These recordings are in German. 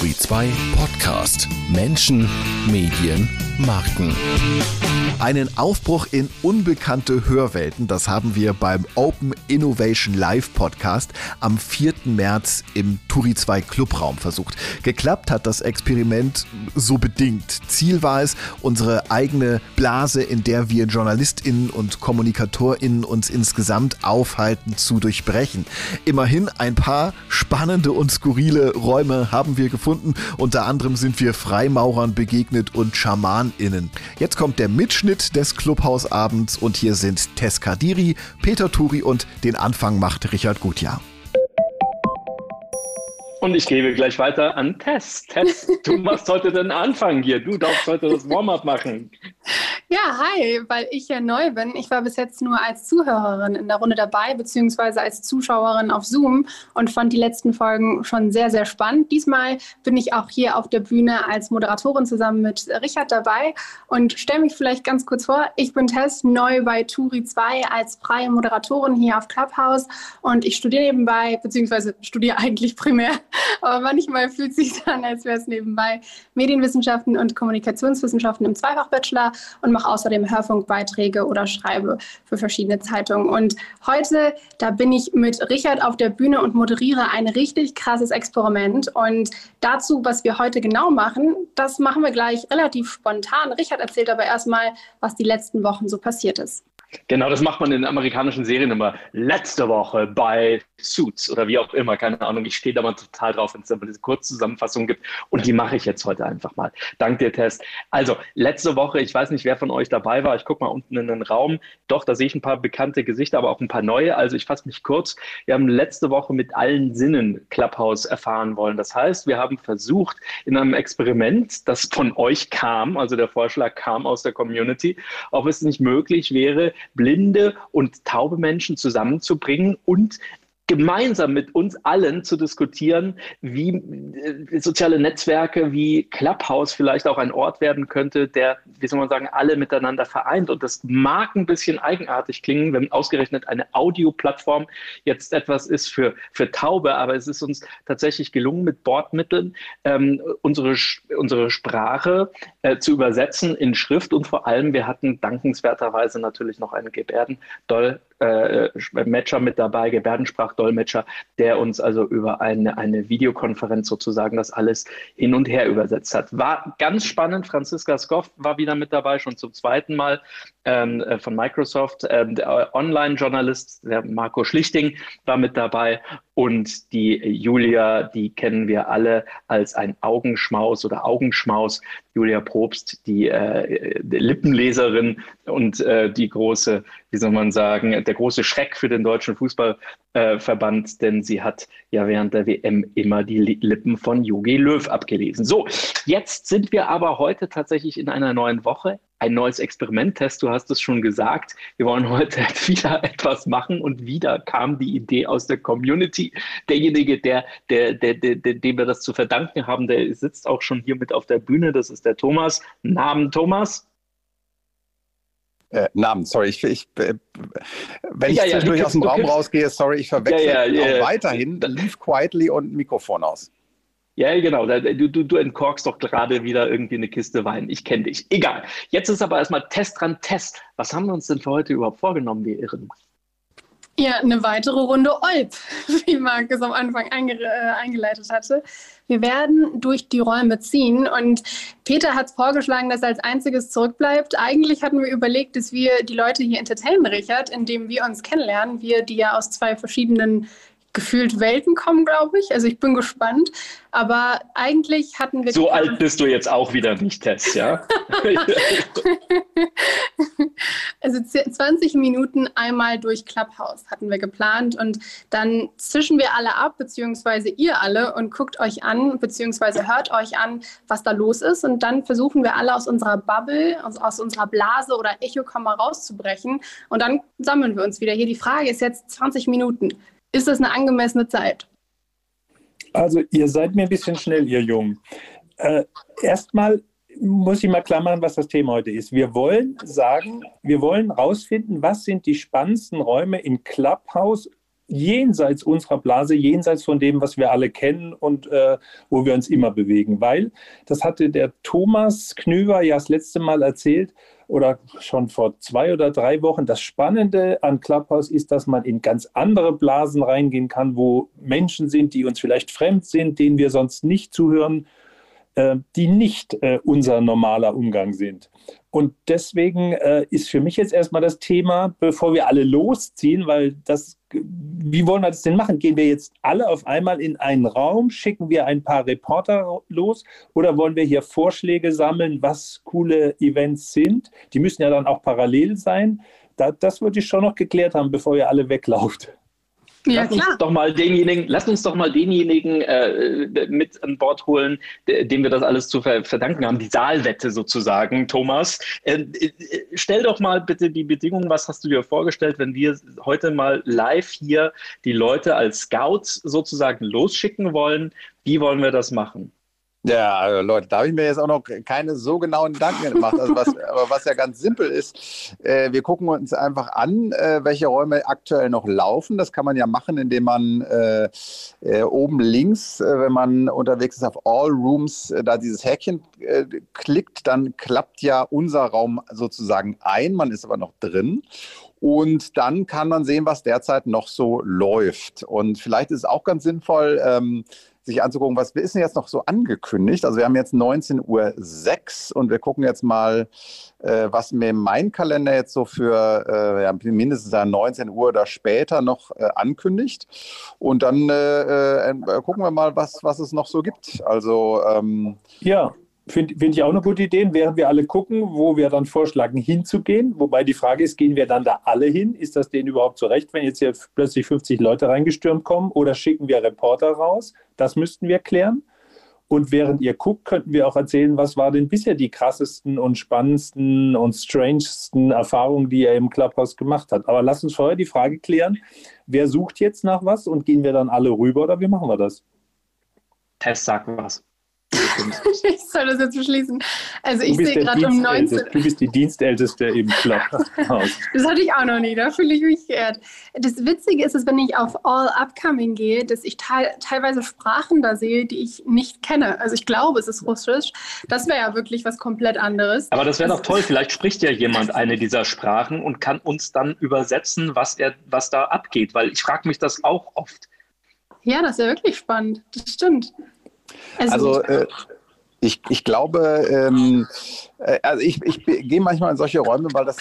Turi 2 Podcast. Menschen, Medien, Marken. Einen Aufbruch in unbekannte Hörwelten, das haben wir beim Open Innovation Live Podcast am 4. März im Turi 2 Clubraum versucht. Geklappt hat das Experiment so bedingt. Ziel war es, unsere eigene Blase, in der wir JournalistInnen und KommunikatorInnen uns insgesamt aufhalten, zu durchbrechen. Immerhin ein paar spannende und skurrile Räume haben wir gefunden. Unter anderem sind wir Freimaurern begegnet und SchamanInnen. Jetzt kommt der Mitschnitt des Clubhausabends und hier sind Tess Kadiri, Peter Turi und den Anfang macht Richard Gutjahr. Und ich gebe gleich weiter an Tess. Tess, du machst heute den Anfang hier. Du darfst heute das Warm-up machen. Ja, hi, weil ich ja neu bin. Ich war bis jetzt nur als Zuhörerin in der Runde dabei, beziehungsweise als Zuschauerin auf Zoom und fand die letzten Folgen schon sehr, sehr spannend. Diesmal bin ich auch hier auf der Bühne als Moderatorin zusammen mit Richard dabei und stelle mich vielleicht ganz kurz vor. Ich bin Tess, neu bei Turi 2 als freie Moderatorin hier auf Clubhouse und ich studiere nebenbei, beziehungsweise studiere eigentlich primär, aber manchmal fühlt sich an, als wäre es nebenbei Medienwissenschaften und Kommunikationswissenschaften im Zweifach-Bachelor und mache außerdem Hörfunkbeiträge oder schreibe für verschiedene Zeitungen. Und heute, da bin ich mit Richard auf der Bühne und moderiere ein richtig krasses Experiment. Und dazu, was wir heute genau machen, das machen wir gleich relativ spontan. Richard erzählt aber erstmal, was die letzten Wochen so passiert ist. Genau, das macht man in amerikanischen Serien immer. Letzte Woche bei Suits oder wie auch immer, keine Ahnung. Ich stehe da mal total drauf, wenn es dann diese Kurzzusammenfassung gibt. Und die mache ich jetzt heute einfach mal. Dank dir, Test. Also, letzte Woche, ich weiß nicht, wer von euch dabei war. Ich gucke mal unten in den Raum. Doch, da sehe ich ein paar bekannte Gesichter, aber auch ein paar neue. Also, ich fasse mich kurz. Wir haben letzte Woche mit allen Sinnen Clubhouse erfahren wollen. Das heißt, wir haben versucht, in einem Experiment, das von euch kam, also der Vorschlag kam aus der Community, ob es nicht möglich wäre, blinde und taube Menschen zusammenzubringen und gemeinsam mit uns allen zu diskutieren, wie äh, soziale Netzwerke, wie Clubhouse vielleicht auch ein Ort werden könnte, der, wie soll man sagen, alle miteinander vereint. Und das mag ein bisschen eigenartig klingen, wenn ausgerechnet eine Audioplattform jetzt etwas ist für, für Taube, aber es ist uns tatsächlich gelungen, mit Bordmitteln ähm, unsere, unsere Sprache äh, zu übersetzen in Schrift und vor allem, wir hatten dankenswerterweise natürlich noch eine Gebärden-Doll äh, Matcher mit dabei, Gebärdensprachdolmetscher, der uns also über eine, eine Videokonferenz sozusagen das alles hin und her übersetzt hat. War ganz spannend. Franziska Skoff war wieder mit dabei, schon zum zweiten Mal ähm, äh, von Microsoft. Ähm, der Online-Journalist, der Marco Schlichting, war mit dabei. Und die Julia, die kennen wir alle als ein Augenschmaus oder Augenschmaus. Julia Probst, die, äh, Lippenleserin und äh, die große, wie soll man sagen, der große Schreck für den deutschen Fußballverband, äh, denn sie hat ja während der WM immer die Lippen von Jogi Löw abgelesen. So, jetzt sind wir aber heute tatsächlich in einer neuen Woche ein neues Experiment-Test. Du hast es schon gesagt. Wir wollen heute wieder etwas machen und wieder kam die Idee aus der Community. Derjenige, der, der, der, der, dem wir das zu verdanken haben, der sitzt auch schon hier mit auf der Bühne. Das ist der Thomas. Namen Thomas. Äh, Namen, sorry, ich, ich äh, wenn ich ja, zwischendurch ja, aus dem Raum rausgehe, sorry, ich verwechsel ja, ja, weiterhin Leave Quietly und Mikrofon aus. Ja, genau. Du, du, du entkorkst doch gerade wieder irgendwie eine Kiste Wein. Ich kenne dich. Egal. Jetzt ist aber erstmal Test dran, Test. Was haben wir uns denn für heute überhaupt vorgenommen, wir Irren? Ja, eine weitere Runde Olp, wie Markus am Anfang einge äh, eingeleitet hatte. Wir werden durch die Räume ziehen und Peter hat es vorgeschlagen, dass er als einziges zurückbleibt. Eigentlich hatten wir überlegt, dass wir die Leute hier entertainen, Richard, indem wir uns kennenlernen. Wir, die ja aus zwei verschiedenen gefühlt Welten kommen, glaube ich. Also ich bin gespannt. Aber eigentlich hatten wir. So alt bist du jetzt auch wieder nicht, Tess, ja? also 20 Minuten einmal durch Clubhouse hatten wir geplant und dann zischen wir alle ab, beziehungsweise ihr alle und guckt euch an, beziehungsweise hört euch an, was da los ist. Und dann versuchen wir alle aus unserer Bubble, aus, aus unserer Blase oder Echokammer rauszubrechen. Und dann sammeln wir uns wieder. Hier die Frage ist jetzt 20 Minuten. Ist das eine angemessene Zeit? Also ihr seid mir ein bisschen schnell, ihr Jungen. Äh, Erstmal muss ich mal klar machen, was das Thema heute ist. Wir wollen sagen, wir wollen herausfinden, was sind die spannendsten Räume in Clubhouse jenseits unserer Blase, jenseits von dem, was wir alle kennen und äh, wo wir uns immer bewegen. Weil, das hatte der Thomas Knüver ja das letzte Mal erzählt, oder schon vor zwei oder drei Wochen. Das Spannende an Clubhouse ist, dass man in ganz andere Blasen reingehen kann, wo Menschen sind, die uns vielleicht fremd sind, denen wir sonst nicht zuhören, die nicht äh, unser normaler Umgang sind. Und deswegen äh, ist für mich jetzt erstmal das Thema, bevor wir alle losziehen, weil das, wie wollen wir das denn machen? Gehen wir jetzt alle auf einmal in einen Raum, schicken wir ein paar Reporter los oder wollen wir hier Vorschläge sammeln, was coole Events sind? Die müssen ja dann auch parallel sein. Da, das würde ich schon noch geklärt haben, bevor ihr alle weglauft. Ja, lass uns doch mal denjenigen, lass uns doch mal denjenigen äh, mit an Bord holen, dem wir das alles zu verdanken haben, die Saalwette sozusagen, Thomas. Äh, äh, stell doch mal bitte die Bedingungen, was hast du dir vorgestellt, wenn wir heute mal live hier die Leute als Scouts sozusagen losschicken wollen? Wie wollen wir das machen? Ja, also Leute, da habe ich mir jetzt auch noch keine so genauen Gedanken gemacht. Also was, aber was ja ganz simpel ist, äh, wir gucken uns einfach an, äh, welche Räume aktuell noch laufen. Das kann man ja machen, indem man äh, äh oben links, äh, wenn man unterwegs ist auf All Rooms, äh, da dieses Häkchen klickt, dann klappt ja unser Raum sozusagen ein. Man ist aber noch drin. Und dann kann man sehen, was derzeit noch so läuft. Und vielleicht ist es auch ganz sinnvoll, ähm, sich anzugucken, was ist denn jetzt noch so angekündigt? Also wir haben jetzt 19.06 Uhr und wir gucken jetzt mal, äh, was mir mein Kalender jetzt so für äh, ja, mindestens 19 Uhr oder später noch äh, ankündigt. Und dann äh, äh, gucken wir mal, was, was es noch so gibt. Also ähm, ja. Finde find ich auch eine gute Idee, während wir alle gucken, wo wir dann vorschlagen, hinzugehen. Wobei die Frage ist, gehen wir dann da alle hin? Ist das denen überhaupt so recht, wenn jetzt hier plötzlich 50 Leute reingestürmt kommen? Oder schicken wir Reporter raus? Das müssten wir klären. Und während ihr guckt, könnten wir auch erzählen, was war denn bisher die krassesten und spannendsten und strangesten Erfahrungen, die ihr im Clubhouse gemacht habt. Aber lasst uns vorher die Frage klären, wer sucht jetzt nach was und gehen wir dann alle rüber oder wie machen wir das? Test sagt was. ich soll das jetzt beschließen. Also ich sehe gerade um 19 Du bist die Dienstälteste im Club. das hatte ich auch noch nie, da fühle ich mich geehrt. Das Witzige ist, dass wenn ich auf All Upcoming gehe, dass ich te teilweise Sprachen da sehe, die ich nicht kenne. Also ich glaube, es ist Russisch. Das wäre ja wirklich was komplett anderes. Aber das wäre doch toll. Vielleicht spricht ja jemand eine dieser Sprachen und kann uns dann übersetzen, was, er, was da abgeht. Weil ich frage mich das auch oft. Ja, das ist ja wirklich spannend. Das stimmt. Also, also äh, ich, ich glaube, ähm, äh, also ich, ich gehe manchmal in solche Räume, weil das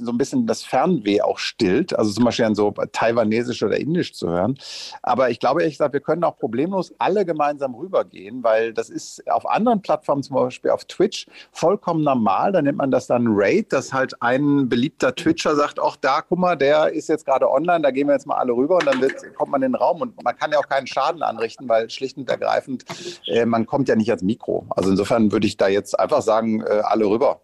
so ein bisschen das Fernweh auch stillt. Also zum Beispiel an so Taiwanesisch oder Indisch zu hören. Aber ich glaube ehrlich gesagt, wir können auch problemlos alle gemeinsam rübergehen, weil das ist auf anderen Plattformen, zum Beispiel auf Twitch, vollkommen normal. Da nennt man das dann Raid, dass halt ein beliebter Twitcher sagt, ach da, guck mal, der ist jetzt gerade online, da gehen wir jetzt mal alle rüber und dann wird, kommt man in den Raum und man kann ja auch keinen Schaden anrichten, weil schlicht und ergreifend, äh, man kommt ja nicht ans Mikro. Also insofern würde ich da jetzt einfach sagen, äh, alle rüber.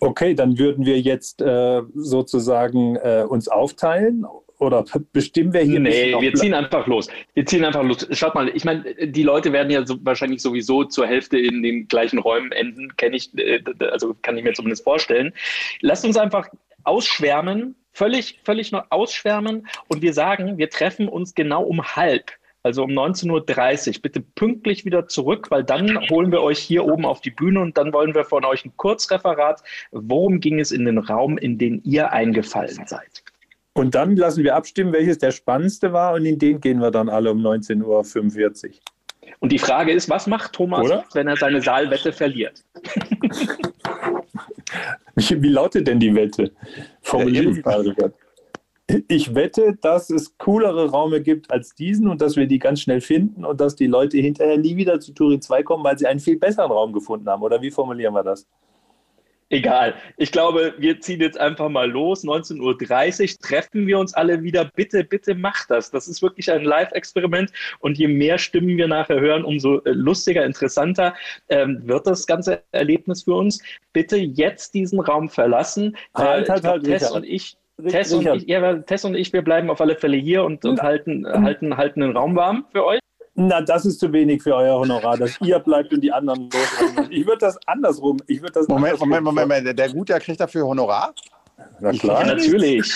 Okay, dann würden wir jetzt äh, sozusagen äh, uns aufteilen oder bestimmen wir hier? Nee, wir ziehen einfach los. Wir ziehen einfach los. Schaut mal, ich meine, die Leute werden ja so, wahrscheinlich sowieso zur Hälfte in den gleichen Räumen enden, kenne ich, äh, also kann ich mir zumindest vorstellen. Lasst uns einfach ausschwärmen, völlig, völlig noch ausschwärmen und wir sagen, wir treffen uns genau um halb also um 19.30 Uhr. Bitte pünktlich wieder zurück, weil dann holen wir euch hier oben auf die Bühne und dann wollen wir von euch ein Kurzreferat. Worum ging es in den Raum, in den ihr eingefallen seid? Und dann lassen wir abstimmen, welches der spannendste war und in den gehen wir dann alle um 19.45 Uhr. Und die Frage ist, was macht Thomas, Oder? wenn er seine Saalwette verliert? Wie lautet denn die Wette? Formulieren Sie mal ich wette, dass es coolere Räume gibt als diesen und dass wir die ganz schnell finden und dass die Leute hinterher nie wieder zu Turin 2 kommen, weil sie einen viel besseren Raum gefunden haben. Oder wie formulieren wir das? Egal. Ich glaube, wir ziehen jetzt einfach mal los. 19.30 Uhr treffen wir uns alle wieder. Bitte, bitte macht das. Das ist wirklich ein Live-Experiment. Und je mehr Stimmen wir nachher hören, umso äh, lustiger, interessanter ähm, wird das ganze Erlebnis für uns. Bitte jetzt diesen Raum verlassen. Halt, halt, halt, Tess und ich Tess und, ich, ja, Tess und ich, wir bleiben auf alle Fälle hier und, und halten, halten, halten den Raum warm für euch. Na, das ist zu wenig für euer Honorar, dass ihr bleibt und die anderen los. Ich würde das andersrum. Ich das Moment, Moment, Moment, Moment, der Gute kriegt dafür Honorar? Na klar. Ja, natürlich.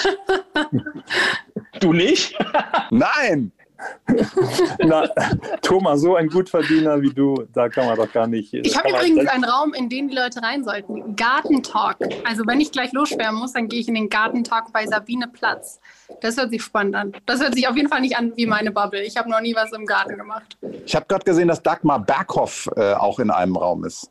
Du nicht? Nein! Na, Thomas, so ein Gutverdiener wie du, da kann man doch gar nicht. Ich habe übrigens einen Raum, in den die Leute rein sollten. Gartentalk. Also wenn ich gleich losschwärmen muss, dann gehe ich in den Gartentalk bei Sabine Platz. Das hört sich spannend an. Das hört sich auf jeden Fall nicht an wie meine Bubble. Ich habe noch nie was im Garten gemacht. Ich habe gerade gesehen, dass Dagmar Berghoff äh, auch in einem Raum ist.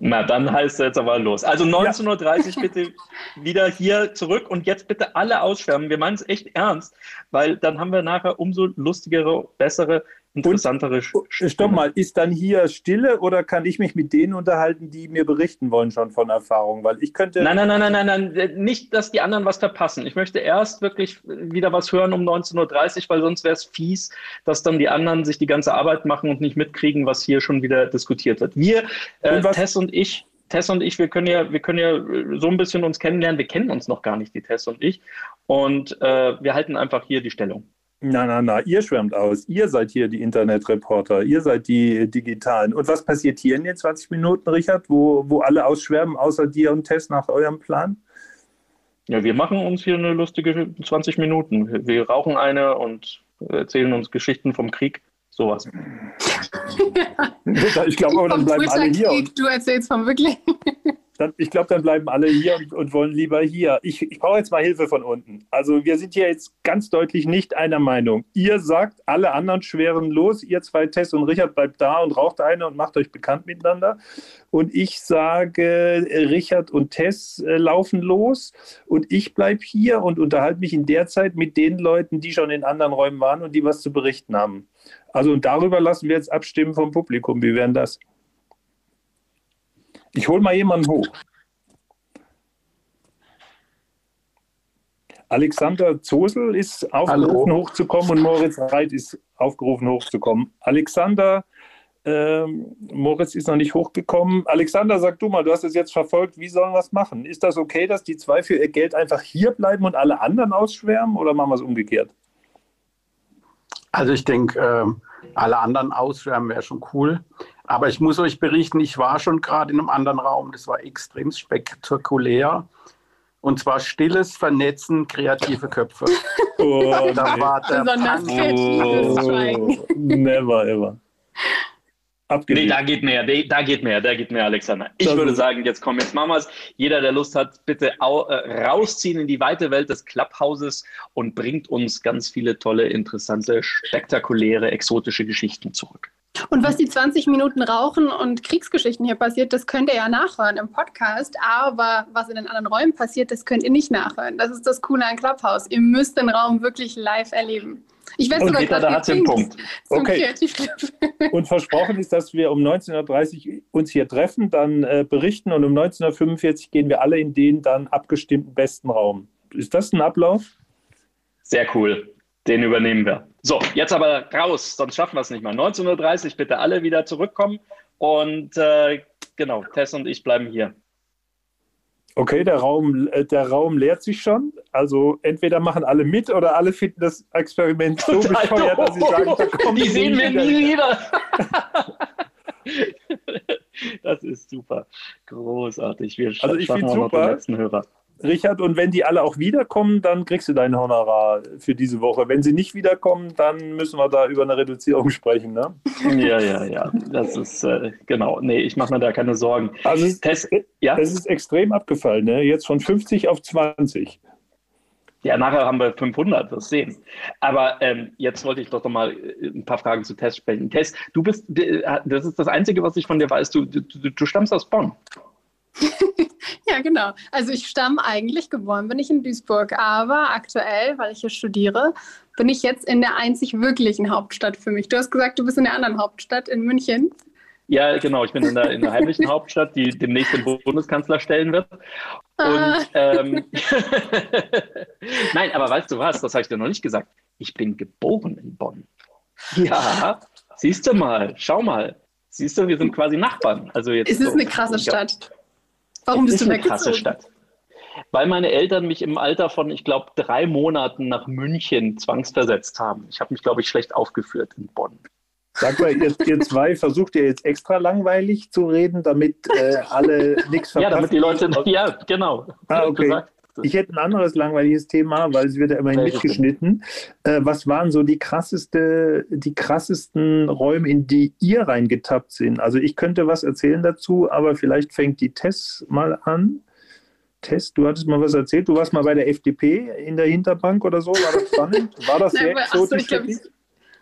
Na, dann heißt es jetzt aber los. Also 19.30 Uhr bitte wieder hier zurück und jetzt bitte alle ausschwärmen. Wir meinen es echt ernst, weil dann haben wir nachher umso lustigere, bessere interessantere und, Stopp mal, ist dann hier Stille oder kann ich mich mit denen unterhalten, die mir berichten wollen schon von Erfahrungen? Weil ich könnte. Nein, nein, nein, nein, nein, nein, nicht, dass die anderen was verpassen. Ich möchte erst wirklich wieder was hören um 19.30 Uhr, weil sonst wäre es fies, dass dann die anderen sich die ganze Arbeit machen und nicht mitkriegen, was hier schon wieder diskutiert wird. Wir, äh, Tess und ich, Tess und ich, wir können ja, wir können ja so ein bisschen uns kennenlernen. Wir kennen uns noch gar nicht, die Tess und ich. Und äh, wir halten einfach hier die Stellung. Na, na, na, ihr schwärmt aus. Ihr seid hier die Internetreporter. Ihr seid die Digitalen. Und was passiert hier in den 20 Minuten, Richard, wo, wo alle ausschwärmen, außer dir und Tess nach eurem Plan? Ja, wir machen uns hier eine lustige 20 Minuten. Wir rauchen eine und erzählen uns Geschichten vom Krieg. Sowas. ich glaube, dann bleiben alle hier. Und, du erzählst vom wirklich. Dann, ich glaube, dann bleiben alle hier und, und wollen lieber hier. Ich, ich brauche jetzt mal Hilfe von unten. Also wir sind hier jetzt ganz deutlich nicht einer Meinung. Ihr sagt, alle anderen schweren los, ihr zwei, Tess und Richard, bleibt da und raucht eine und macht euch bekannt miteinander. Und ich sage, Richard und Tess äh, laufen los und ich bleibe hier und unterhalte mich in der Zeit mit den Leuten, die schon in anderen Räumen waren und die was zu berichten haben. Also und darüber lassen wir jetzt abstimmen vom Publikum. Wie wären das? Ich hole mal jemanden hoch. Alexander Zosel ist aufgerufen, Hallo. hochzukommen und Moritz Reit ist aufgerufen, hochzukommen. Alexander, ähm, Moritz ist noch nicht hochgekommen. Alexander, sag du mal, du hast es jetzt verfolgt, wie sollen wir es machen? Ist das okay, dass die zwei für ihr Geld einfach hier bleiben und alle anderen ausschwärmen oder machen wir es umgekehrt? Also ich denke, äh, alle anderen ausschwärmen wäre schon cool. Aber ich muss euch berichten, ich war schon gerade in einem anderen Raum. Das war extrem spektakulär. Und zwar stilles Vernetzen kreative Köpfe. Oh, da nee. war der Besonders oh, Never ever. Abgelehnt. Nee, da geht mehr, da geht mehr, da geht mehr, Alexander. Ich das würde sagen, jetzt komm, jetzt machen wir es. Jeder, der Lust hat, bitte au, äh, rausziehen in die weite Welt des Clubhauses und bringt uns ganz viele tolle, interessante, spektakuläre, exotische Geschichten zurück. Und was die 20 Minuten Rauchen und Kriegsgeschichten hier passiert, das könnt ihr ja nachhören im Podcast. Aber was in den anderen Räumen passiert, das könnt ihr nicht nachhören. Das ist das Coole an Clubhouse. Ihr müsst den Raum wirklich live erleben. Ich werde sogar Peter, da hat den Punkt. Okay. Und versprochen ist, dass wir um 19.30 Uhr uns hier treffen, dann äh, berichten und um 19.45 Uhr gehen wir alle in den dann abgestimmten besten Raum. Ist das ein Ablauf? Sehr cool. Den übernehmen wir. So, jetzt aber raus, sonst schaffen wir es nicht mehr. 19.30 Uhr bitte alle wieder zurückkommen und äh, genau, Tess und ich bleiben hier. Okay, der Raum, äh, der Raum leert sich schon. Also entweder machen alle mit oder alle finden das Experiment so Total bescheuert, dass sie sagen, da kommt Die sehen wir nie wieder. das ist super. Großartig. Wir also ich finde super. letzten Hörer. Richard, und wenn die alle auch wiederkommen, dann kriegst du dein Honorar für diese Woche. Wenn sie nicht wiederkommen, dann müssen wir da über eine Reduzierung sprechen, ne? Ja, ja, ja. Das ist äh, genau. Nee, ich mache mir da keine Sorgen. Also es, Test, ja? es ist extrem abgefallen, ne? Jetzt von 50 auf 20. Ja, nachher haben wir 500, wirst sehen. Aber ähm, jetzt wollte ich doch noch mal äh, ein paar Fragen zu Test sprechen. Test, du bist, das ist das Einzige, was ich von dir weiß, du, du, du stammst aus Bonn. ja, genau. Also ich stamme eigentlich, geboren bin ich in Duisburg, aber aktuell, weil ich hier studiere, bin ich jetzt in der einzig wirklichen Hauptstadt für mich. Du hast gesagt, du bist in der anderen Hauptstadt, in München. Ja, genau. Ich bin in der, in der heimlichen Hauptstadt, die demnächst den Bundeskanzler stellen wird. Ah. Und ähm, nein, aber weißt du was? Das habe ich dir noch nicht gesagt. Ich bin geboren in Bonn. Ja, siehst du mal, schau mal. Siehst du, wir sind quasi Nachbarn. Also jetzt es ist so, eine krasse Stadt. Warum bist du weggezogen? Krasse Stadt. Weil meine Eltern mich im Alter von, ich glaube, drei Monaten nach München zwangsversetzt haben. Ich habe mich, glaube ich, schlecht aufgeführt in Bonn. Sag mal, ihr, ihr, zwei versucht ihr jetzt extra langweilig zu reden, damit äh, alle nichts verpassen? Ja, damit die Leute, ja, genau. Ah, okay. Ich hätte ein anderes langweiliges Thema, weil es wird ja immerhin mitgeschnitten. Äh, was waren so die krasseste, die krassesten Räume, in die ihr reingetappt sind? Also ich könnte was erzählen dazu, aber vielleicht fängt die Tess mal an. Tess, du hattest mal was erzählt. Du warst mal bei der FDP in der Hinterbank oder so. War das spannend? War das sehr exotisch? So,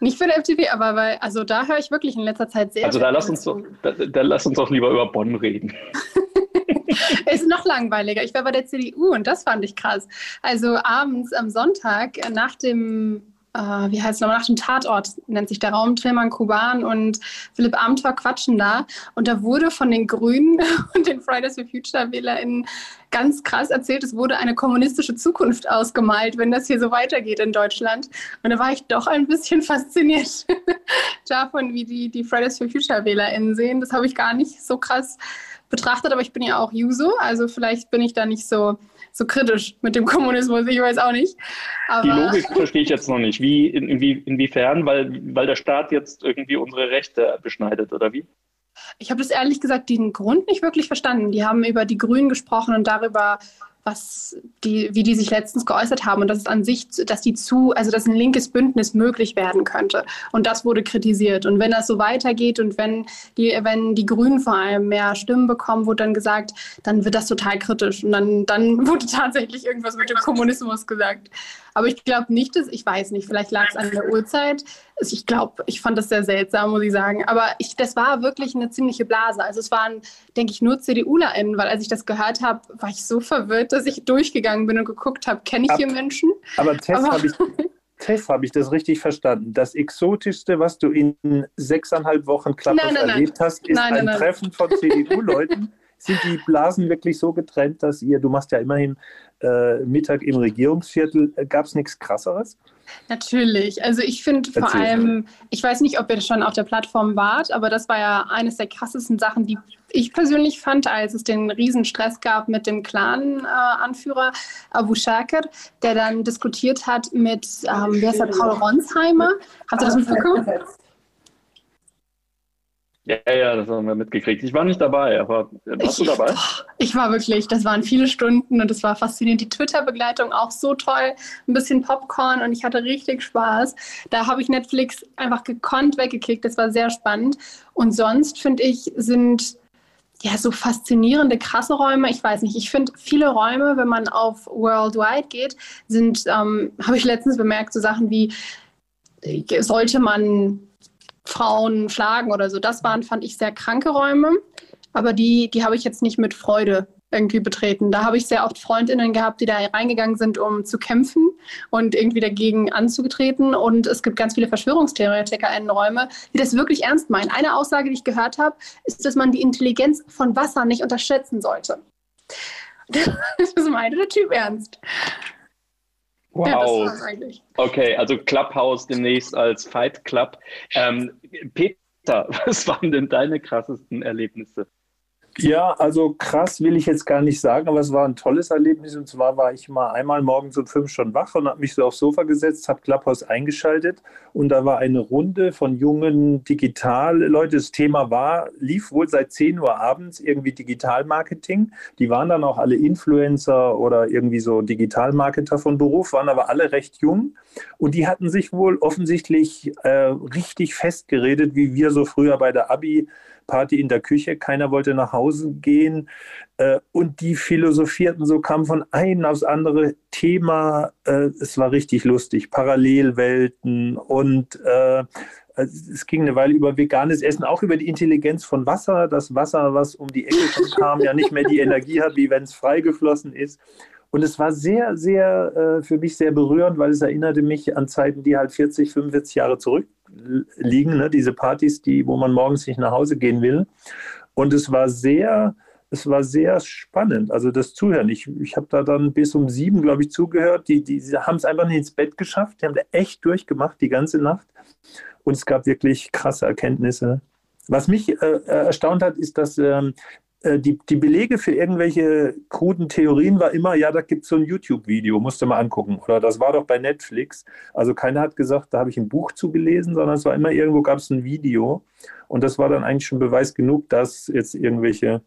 nicht für die FDP, aber weil, also da höre ich wirklich in letzter Zeit sehr. Also da lass uns doch, da, da lass uns doch lieber über Bonn reden. ist noch langweiliger. Ich war bei der CDU und das fand ich krass. Also abends am Sonntag nach dem Uh, wie heißt es nochmal, nach dem Tatort nennt sich der Raum, Tillmann Kuban und Philipp Amthor quatschen da. Und da wurde von den Grünen und den Fridays for Future WählerInnen ganz krass erzählt, es wurde eine kommunistische Zukunft ausgemalt, wenn das hier so weitergeht in Deutschland. Und da war ich doch ein bisschen fasziniert davon, wie die, die Fridays for Future WählerInnen sehen. Das habe ich gar nicht so krass betrachtet, aber ich bin ja auch Juso, also vielleicht bin ich da nicht so, so kritisch mit dem Kommunismus, ich weiß auch nicht. Aber die Logik verstehe ich jetzt noch nicht. Wie, in, in, inwiefern? Weil, weil der Staat jetzt irgendwie unsere Rechte beschneidet, oder wie? Ich habe das ehrlich gesagt den Grund nicht wirklich verstanden. Die haben über die Grünen gesprochen und darüber, was die, wie die sich letztens geäußert haben und dass es an sich, dass die zu, also dass ein linkes Bündnis möglich werden könnte. Und das wurde kritisiert. Und wenn das so weitergeht und wenn die, wenn die Grünen vor allem mehr Stimmen bekommen, wurde dann gesagt, dann wird das total kritisch. Und dann, dann wurde tatsächlich irgendwas mit dem Kommunismus gesagt. Aber ich glaube nicht, dass, ich weiß nicht, vielleicht lag es an der Uhrzeit. Ich glaube, ich fand das sehr seltsam, muss ich sagen. Aber ich, das war wirklich eine ziemliche Blase. Also es waren, denke ich, nur CDUlerInnen, weil als ich das gehört habe, war ich so verwirrt, dass ich durchgegangen bin und geguckt habe, kenne ich Ab, hier Menschen? Aber Tess habe ich, Tess, habe ich das richtig verstanden? Das Exotischste, was du in sechseinhalb Wochen Klappers erlebt hast, ist nein, ein nein, Treffen von CDU-Leuten. Sind die Blasen wirklich so getrennt, dass ihr, du machst ja immerhin äh, Mittag im Regierungsviertel, äh, gab es nichts krasseres? Natürlich. Also ich finde vor allem, ich weiß nicht, ob ihr schon auf der Plattform wart, aber das war ja eines der krassesten Sachen, die ich persönlich fand, als es den riesen Stress gab mit dem Clan-Anführer äh, Abu Shakir, der dann diskutiert hat mit, ähm, wer ist der, Paul Ronsheimer. Habt ihr das mitbekommen? Ja, ja, das haben wir mitgekriegt. Ich war nicht dabei, aber warst ich, du dabei? Ich war wirklich, das waren viele Stunden und es war faszinierend. Die Twitter-Begleitung auch so toll, ein bisschen Popcorn und ich hatte richtig Spaß. Da habe ich Netflix einfach gekonnt weggeklickt, das war sehr spannend. Und sonst finde ich, sind ja so faszinierende, krasse Räume. Ich weiß nicht, ich finde viele Räume, wenn man auf Worldwide geht, sind, ähm, habe ich letztens bemerkt, so Sachen wie, äh, sollte man Frauen schlagen oder so. Das waren, fand ich, sehr kranke Räume. Aber die, die habe ich jetzt nicht mit Freude irgendwie betreten. Da habe ich sehr oft Freundinnen gehabt, die da reingegangen sind, um zu kämpfen und irgendwie dagegen anzutreten. Und es gibt ganz viele Verschwörungstheoretiker in Räume, die das wirklich ernst meinen. Eine Aussage, die ich gehört habe, ist, dass man die Intelligenz von Wasser nicht unterschätzen sollte. Das meinte der Typ ernst. Wow. Ja, okay, also Clubhouse demnächst als Fight Club. Ähm, Peter, was waren denn deine krassesten Erlebnisse? Ja, also krass will ich jetzt gar nicht sagen, aber es war ein tolles Erlebnis. Und zwar war ich mal einmal morgens um fünf schon wach und habe mich so aufs Sofa gesetzt, habe Clubhouse eingeschaltet und da war eine Runde von jungen Digital-Leute. Das Thema war, lief wohl seit 10 Uhr abends irgendwie Digitalmarketing. Die waren dann auch alle Influencer oder irgendwie so Digitalmarketer von Beruf, waren aber alle recht jung und die hatten sich wohl offensichtlich äh, richtig festgeredet, wie wir so früher bei der Abi Party in der Küche, keiner wollte nach Hause gehen äh, und die philosophierten so, kam von einem aufs andere Thema. Äh, es war richtig lustig, Parallelwelten und äh, es ging eine Weile über veganes Essen, auch über die Intelligenz von Wasser. Das Wasser, was um die Ecke kam, ja nicht mehr die Energie hat, wie wenn es freigeflossen ist. Und es war sehr, sehr äh, für mich sehr berührend, weil es erinnerte mich an Zeiten, die halt 40, 45 Jahre zurück liegen, ne? diese Partys, die, wo man morgens nicht nach Hause gehen will. Und es war sehr, es war sehr spannend, also das Zuhören. Ich, ich habe da dann bis um sieben, glaube ich, zugehört. Die, die, haben es einfach nicht ins Bett geschafft. Die haben da echt durchgemacht die ganze Nacht. Und es gab wirklich krasse Erkenntnisse. Was mich äh, äh erstaunt hat, ist, dass ähm, äh, die, die Belege für irgendwelche kruden Theorien war immer, ja, da gibt es so ein YouTube-Video, musst du mal angucken. Oder das war doch bei Netflix. Also keiner hat gesagt, da habe ich ein Buch zugelesen, sondern es war immer irgendwo gab es ein Video. Und das war dann eigentlich schon Beweis genug, dass jetzt irgendwelche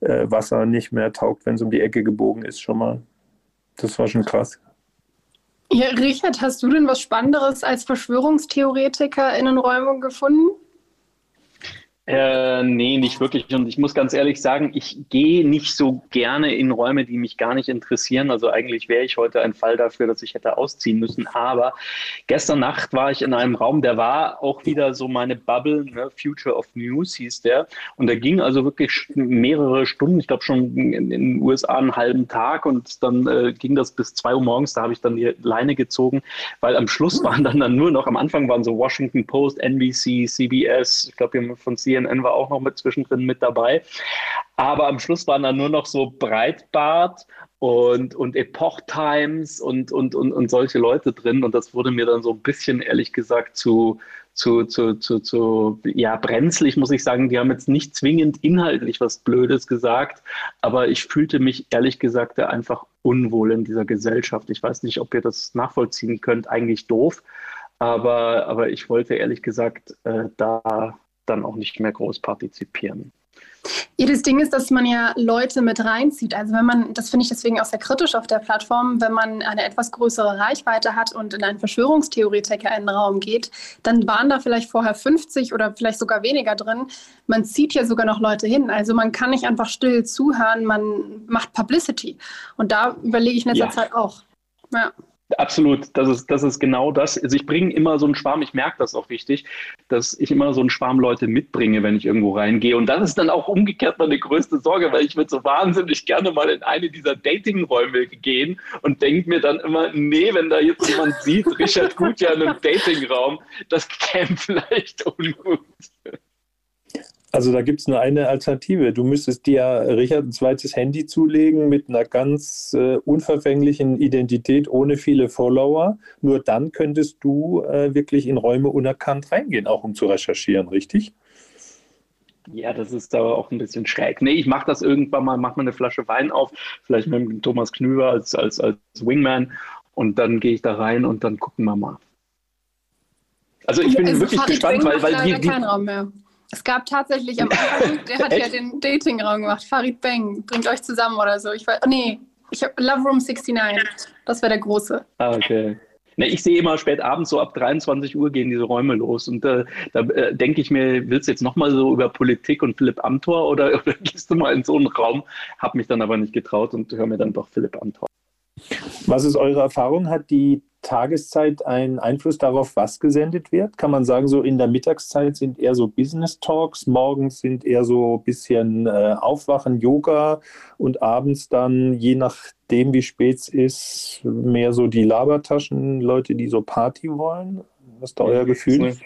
äh, Wasser nicht mehr taugt, wenn es um die Ecke gebogen ist, schon mal. Das war schon krass. Ja, Richard, hast du denn was Spannenderes als Verschwörungstheoretiker in den Räumen gefunden? Äh, nee, nicht wirklich. Und ich muss ganz ehrlich sagen, ich gehe nicht so gerne in Räume, die mich gar nicht interessieren. Also eigentlich wäre ich heute ein Fall dafür, dass ich hätte ausziehen müssen. Aber gestern Nacht war ich in einem Raum, der war auch wieder so meine Bubble, ne? Future of News hieß der. Und der ging also wirklich mehrere Stunden, ich glaube schon in den USA einen halben Tag. Und dann äh, ging das bis zwei Uhr morgens. Da habe ich dann die Leine gezogen, weil am Schluss waren dann, dann nur noch, am Anfang waren so Washington Post, NBC, CBS, ich glaube, von CNN CNN war auch noch mit zwischendrin mit dabei. Aber am Schluss waren dann nur noch so Breitbart und, und Epoch Times und, und, und, und solche Leute drin. Und das wurde mir dann so ein bisschen, ehrlich gesagt, zu, zu, zu, zu, zu ja, brenzlig, muss ich sagen. Die haben jetzt nicht zwingend inhaltlich was Blödes gesagt, aber ich fühlte mich, ehrlich gesagt, einfach unwohl in dieser Gesellschaft. Ich weiß nicht, ob ihr das nachvollziehen könnt. Eigentlich doof. Aber, aber ich wollte ehrlich gesagt äh, da dann auch nicht mehr groß partizipieren. Ja, das Ding ist, dass man ja Leute mit reinzieht. Also wenn man, das finde ich deswegen auch sehr kritisch auf der Plattform, wenn man eine etwas größere Reichweite hat und in einen Verschwörungstheoretiker in den Raum geht, dann waren da vielleicht vorher 50 oder vielleicht sogar weniger drin. Man zieht ja sogar noch Leute hin. Also man kann nicht einfach still zuhören, man macht Publicity. Und da überlege ich in letzter ja. Zeit auch. Ja. Absolut, das ist, das ist genau das. Also ich bringe immer so einen Schwarm, ich merke das auch wichtig, dass ich immer so einen Schwarm Leute mitbringe, wenn ich irgendwo reingehe. Und das ist dann auch umgekehrt meine größte Sorge, weil ich würde so wahnsinnig gerne mal in eine dieser Datingräume gehen und denke mir dann immer, nee, wenn da jetzt jemand sieht, Richard Gutjahr in einem Datingraum, das käme vielleicht ungut. Also da gibt es nur eine Alternative. Du müsstest dir, Richard, ein zweites Handy zulegen mit einer ganz äh, unverfänglichen Identität ohne viele Follower. Nur dann könntest du äh, wirklich in Räume unerkannt reingehen, auch um zu recherchieren, richtig? Ja, das ist aber auch ein bisschen schräg. Nee, ich mache das irgendwann mal, mache mal eine Flasche Wein auf, vielleicht mit Thomas Knüver als, als, als Wingman und dann gehe ich da rein und dann gucken wir mal. Also ich bin also wirklich gespannt, weil, weil die, die, keinen Raum mehr. Es gab tatsächlich am Anfang, der hat ja den Datingraum gemacht. Farid Bang, bringt euch zusammen oder so. Ich weiß, oh nee, ich habe Love Room 69. Das wäre der große. Ah, okay. Ne, ich sehe immer spät abends, so ab 23 Uhr gehen diese Räume los. Und äh, da äh, denke ich mir, willst du jetzt nochmal so über Politik und Philipp Amthor oder, oder gehst du mal in so einen Raum? Hab mich dann aber nicht getraut und höre mir dann doch Philipp Amthor. Was ist eure Erfahrung? Hat die Tageszeit einen Einfluss darauf, was gesendet wird? Kann man sagen, so in der Mittagszeit sind eher so Business Talks, morgens sind eher so ein bisschen äh, Aufwachen, Yoga und abends dann, je nachdem wie spät es ist, mehr so die Labertaschen, Leute, die so Party wollen? Was ist da euer Gefühl?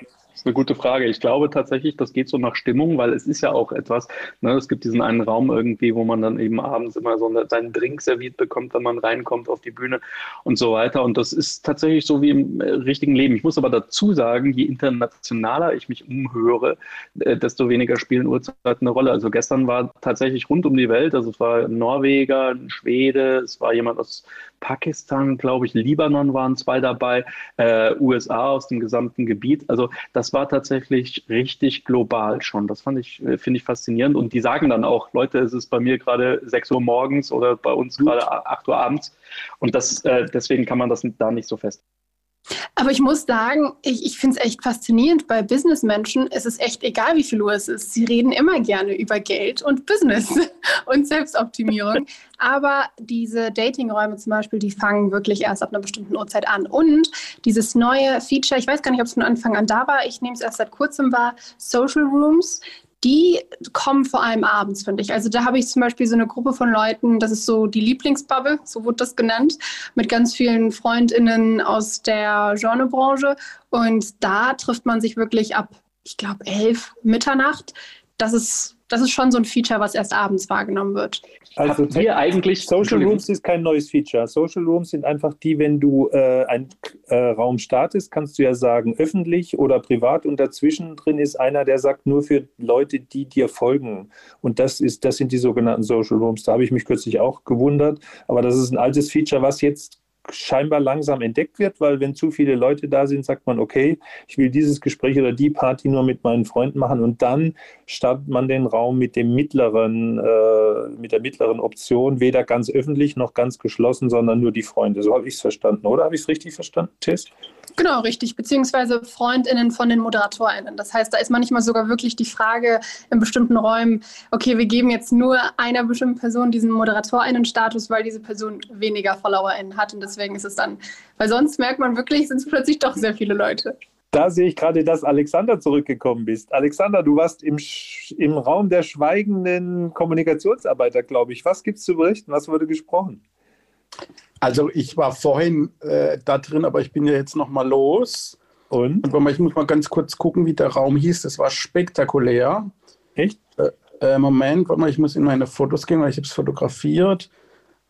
Ist eine gute Frage. Ich glaube tatsächlich, das geht so nach Stimmung, weil es ist ja auch etwas, ne, es gibt diesen einen Raum irgendwie, wo man dann eben abends immer so seinen Drink serviert bekommt, wenn man reinkommt auf die Bühne und so weiter. Und das ist tatsächlich so wie im äh, richtigen Leben. Ich muss aber dazu sagen, je internationaler ich mich umhöre, äh, desto weniger spielen Uhrzeiten eine Rolle. Also gestern war tatsächlich rund um die Welt, also es war ein Norweger, ein Schwede, es war jemand aus Pakistan, glaube ich, Libanon waren zwei dabei, äh, USA aus dem gesamten Gebiet. Also das war tatsächlich richtig global schon. Das fand ich, äh, finde ich faszinierend. Und die sagen dann auch, Leute, es ist bei mir gerade 6 Uhr morgens oder bei uns gerade 8 Uhr abends. Und das, äh, deswegen kann man das da nicht so fest. Aber ich muss sagen, ich, ich finde es echt faszinierend. Bei Businessmenschen ist es echt egal, wie viel Uhr es ist. Sie reden immer gerne über Geld und Business und Selbstoptimierung. Aber diese Datingräume zum Beispiel, die fangen wirklich erst ab einer bestimmten Uhrzeit an. Und dieses neue Feature, ich weiß gar nicht, ob es von Anfang an da war, ich nehme es erst seit kurzem wahr, Social Rooms die kommen vor allem abends, finde ich. Also da habe ich zum Beispiel so eine Gruppe von Leuten, das ist so die Lieblingsbubble, so wurde das genannt, mit ganz vielen FreundInnen aus der Genrebranche. Und da trifft man sich wirklich ab, ich glaube, elf Mitternacht. Das ist das ist schon so ein Feature, was erst abends wahrgenommen wird. Also hier eigentlich Social Rooms ist kein neues Feature. Social Rooms sind einfach die, wenn du äh, einen äh, Raum startest, kannst du ja sagen öffentlich oder privat und dazwischen drin ist einer, der sagt nur für Leute, die dir folgen. Und das ist, das sind die sogenannten Social Rooms. Da habe ich mich kürzlich auch gewundert, aber das ist ein altes Feature, was jetzt scheinbar langsam entdeckt wird, weil wenn zu viele Leute da sind, sagt man, okay, ich will dieses Gespräch oder die Party nur mit meinen Freunden machen und dann startet man den Raum mit dem mittleren, äh, mit der mittleren Option, weder ganz öffentlich noch ganz geschlossen, sondern nur die Freunde. So habe ich es verstanden, oder? Habe ich es richtig verstanden, Tess? Genau, richtig, beziehungsweise FreundInnen von den ModeratorInnen. Das heißt, da ist manchmal sogar wirklich die Frage in bestimmten Räumen, okay, wir geben jetzt nur einer bestimmten Person diesen ModeratorInnen-Status, weil diese Person weniger FollowerInnen hat und deswegen ist es dann, weil sonst merkt man wirklich, sind es plötzlich doch sehr viele Leute. Da sehe ich gerade, dass Alexander zurückgekommen bist. Alexander, du warst im, im Raum der schweigenden Kommunikationsarbeiter, glaube ich. Was gibt es zu berichten? Was wurde gesprochen? Also ich war vorhin äh, da drin, aber ich bin ja jetzt noch mal los. Und? Und ich muss mal ganz kurz gucken, wie der Raum hieß. Das war spektakulär. Echt? Äh, äh, Moment, warte mal, ich muss in meine Fotos gehen, weil ich habe es fotografiert.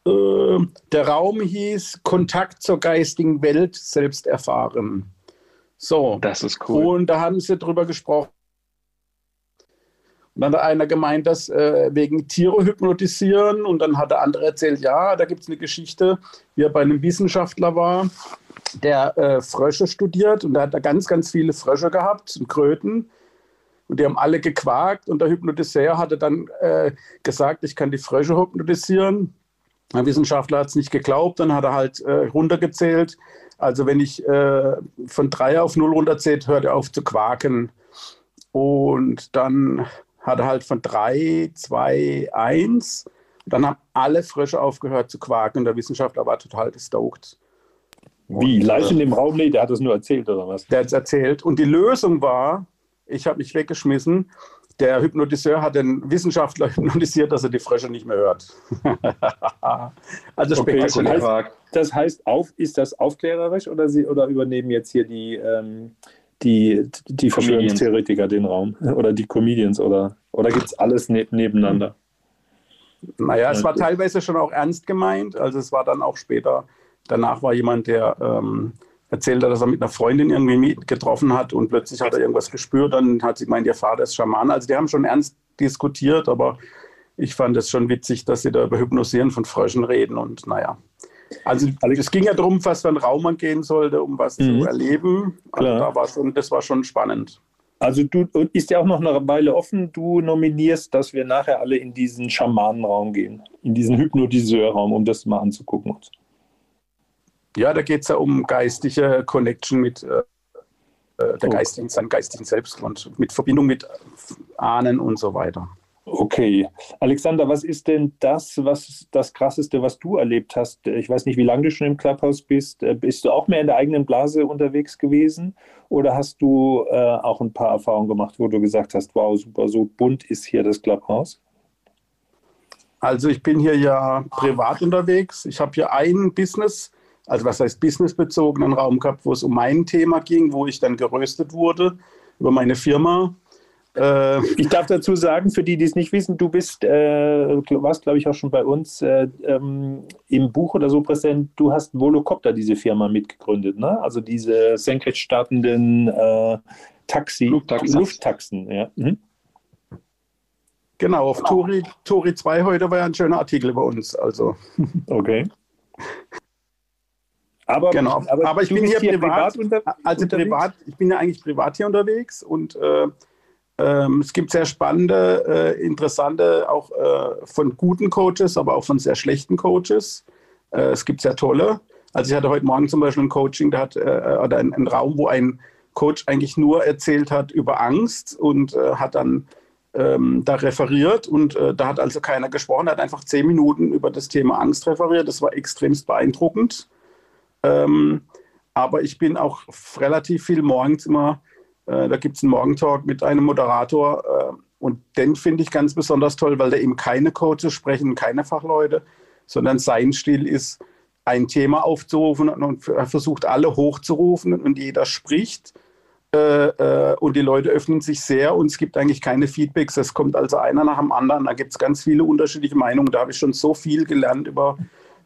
Äh, der Raum hieß Kontakt zur geistigen Welt selbst erfahren. So. Das ist cool. Und da haben sie drüber gesprochen. Und dann hat einer gemeint, dass äh, wegen Tiere hypnotisieren. Und dann hat der andere erzählt, ja, da gibt es eine Geschichte, wie er bei einem Wissenschaftler war, der äh, Frösche studiert. Und da hat er ganz, ganz viele Frösche gehabt und Kröten. Und die haben alle gequakt. Und der Hypnotiseur hatte dann äh, gesagt, ich kann die Frösche hypnotisieren. Der Wissenschaftler hat es nicht geglaubt. Dann hat er halt äh, runtergezählt. Also wenn ich äh, von drei auf null runterzählt, hört er auf zu quaken. Und dann hat er halt von 3, 2, 1. Dann haben alle Frösche aufgehört zu quaken und der Wissenschaftler war total gestoked. Wie? Und, live in dem Raum? Nee, der hat das nur erzählt oder was? Der hat es erzählt. Und die Lösung war, ich habe mich weggeschmissen. Der Hypnotiseur hat den Wissenschaftler hypnotisiert, dass er die Frösche nicht mehr hört. also okay, spektakulär. Das heißt, das heißt auf, ist das aufklärerisch oder, Sie, oder übernehmen jetzt hier die, ähm, die, die Verschwörungstheoretiker den Raum oder die Comedians oder, oder gibt es alles ne nebeneinander? Naja, es war teilweise schon auch ernst gemeint. Also es war dann auch später, danach war jemand, der ähm, erzählte, dass er mit einer Freundin irgendwie getroffen hat und plötzlich hat er irgendwas gespürt. Dann hat sie gemeint, ihr Vater ist Schaman. Also die haben schon ernst diskutiert, aber ich fand es schon witzig, dass sie da über Hypnosieren von Fröschen reden und naja. Also es ging ja darum, was für ein Raum man gehen sollte, um was mhm. zu erleben. Also da war schon, das war schon spannend. Also du ist ja auch noch eine Weile offen. Du nominierst, dass wir nachher alle in diesen Schamanenraum gehen, in diesen Hypnotiseurraum, um das mal anzugucken. Ja, da geht es ja um geistige Connection mit äh, äh der geistigen, seinem geistigen Selbst und mit Verbindung mit Ahnen und so weiter. Okay. Alexander, was ist denn das, was das Krasseste, was du erlebt hast? Ich weiß nicht, wie lange du schon im Clubhouse bist. Äh, bist du auch mehr in der eigenen Blase unterwegs gewesen? Oder hast du äh, auch ein paar Erfahrungen gemacht, wo du gesagt hast, wow, super, so bunt ist hier das Clubhouse? Also ich bin hier ja privat unterwegs. Ich habe hier ein Business, also was heißt businessbezogenen Raum gehabt, wo es um mein Thema ging, wo ich dann geröstet wurde über meine Firma. Äh, ich darf dazu sagen, für die, die es nicht wissen, du bist, äh, warst, glaube ich, auch schon bei uns äh, ähm, im Buch oder so präsent. Du hast Volocopter, diese Firma, mitgegründet, ne? Also diese senkrecht startenden äh, Taxi, Lufttaxen. Lufttaxen ja. Mhm. Genau, auf Tori, Tori 2 heute war ja ein schöner Artikel über uns. Also. Okay. Aber, genau. aber, aber ich bin hier, hier privat, privat unter, also unterwegs? privat, ich bin ja eigentlich privat hier unterwegs und äh, ähm, es gibt sehr spannende, äh, interessante, auch äh, von guten Coaches, aber auch von sehr schlechten Coaches. Äh, es gibt sehr tolle. Also ich hatte heute Morgen zum Beispiel ein Coaching, da hat, äh, oder ein, ein, Raum, wo ein Coach eigentlich nur erzählt hat über Angst und äh, hat dann ähm, da referiert und äh, da hat also keiner gesprochen, er hat einfach zehn Minuten über das Thema Angst referiert. Das war extremst beeindruckend. Ähm, aber ich bin auch relativ viel morgens immer äh, da gibt es einen Morgentalk mit einem Moderator äh, und den finde ich ganz besonders toll, weil da eben keine Coaches sprechen, keine Fachleute, sondern sein Stil ist, ein Thema aufzurufen und er versucht alle hochzurufen und jeder spricht. Äh, äh, und die Leute öffnen sich sehr und es gibt eigentlich keine Feedbacks. Es kommt also einer nach dem anderen. Da gibt es ganz viele unterschiedliche Meinungen. Da habe ich schon so viel gelernt über,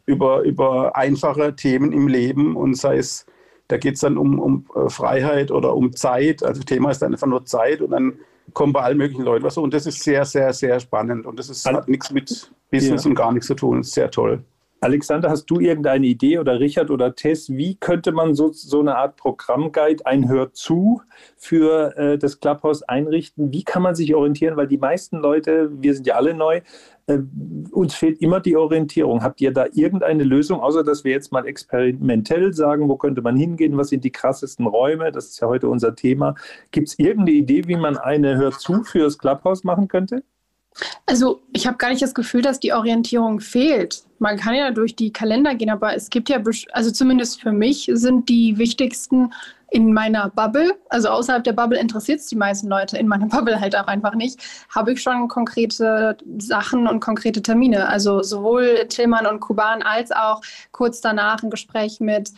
über, über einfache Themen im Leben und sei es da geht es dann um, um äh, Freiheit oder um Zeit. Also Thema ist dann einfach nur Zeit und dann kommen bei allen möglichen Leuten was. Und das ist sehr, sehr, sehr spannend. Und das ist, hat nichts mit Business ja. und gar nichts zu tun. Das ist sehr toll. Alexander, hast du irgendeine Idee oder Richard oder Tess, wie könnte man so, so eine Art Programmguide, ein Hör zu für äh, das Clubhouse einrichten? Wie kann man sich orientieren? Weil die meisten Leute, wir sind ja alle neu, uns fehlt immer die Orientierung. Habt ihr da irgendeine Lösung, außer dass wir jetzt mal experimentell sagen, wo könnte man hingehen, was sind die krassesten Räume? Das ist ja heute unser Thema. Gibt es irgendeine Idee, wie man eine Hör zu für das Clubhouse machen könnte? Also ich habe gar nicht das Gefühl, dass die Orientierung fehlt. Man kann ja durch die Kalender gehen, aber es gibt ja, also zumindest für mich sind die wichtigsten in meiner Bubble, also außerhalb der Bubble interessiert es die meisten Leute, in meiner Bubble halt auch einfach nicht, habe ich schon konkrete Sachen und konkrete Termine. Also sowohl Tillmann und Kuban als auch kurz danach ein Gespräch mit,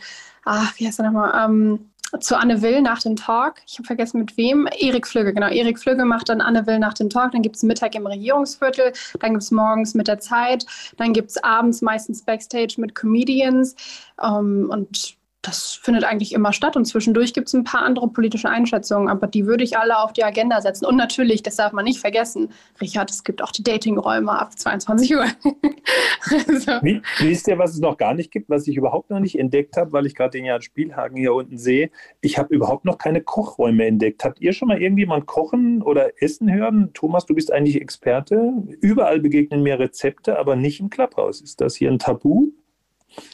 ach, wie heißt er nochmal, ähm, zu Anne Will nach dem Talk. Ich habe vergessen mit wem. Erik Flügge, genau. Erik Flügge macht dann Anne Will nach dem Talk. Dann gibt es Mittag im Regierungsviertel. Dann gibt es morgens mit der Zeit. Dann gibt es abends meistens Backstage mit Comedians. Ähm, und das findet eigentlich immer statt und zwischendurch gibt es ein paar andere politische Einschätzungen, aber die würde ich alle auf die Agenda setzen. Und natürlich, das darf man nicht vergessen, Richard, es gibt auch die Datingräume ab 22 Uhr. also. Wie, wisst ihr, was es noch gar nicht gibt, was ich überhaupt noch nicht entdeckt habe, weil ich gerade den Jan Spielhagen hier unten sehe? Ich habe überhaupt noch keine Kochräume entdeckt. Habt ihr schon mal irgendjemand kochen oder essen hören? Thomas, du bist eigentlich Experte. Überall begegnen mir Rezepte, aber nicht im Clubhouse. Ist das hier ein Tabu?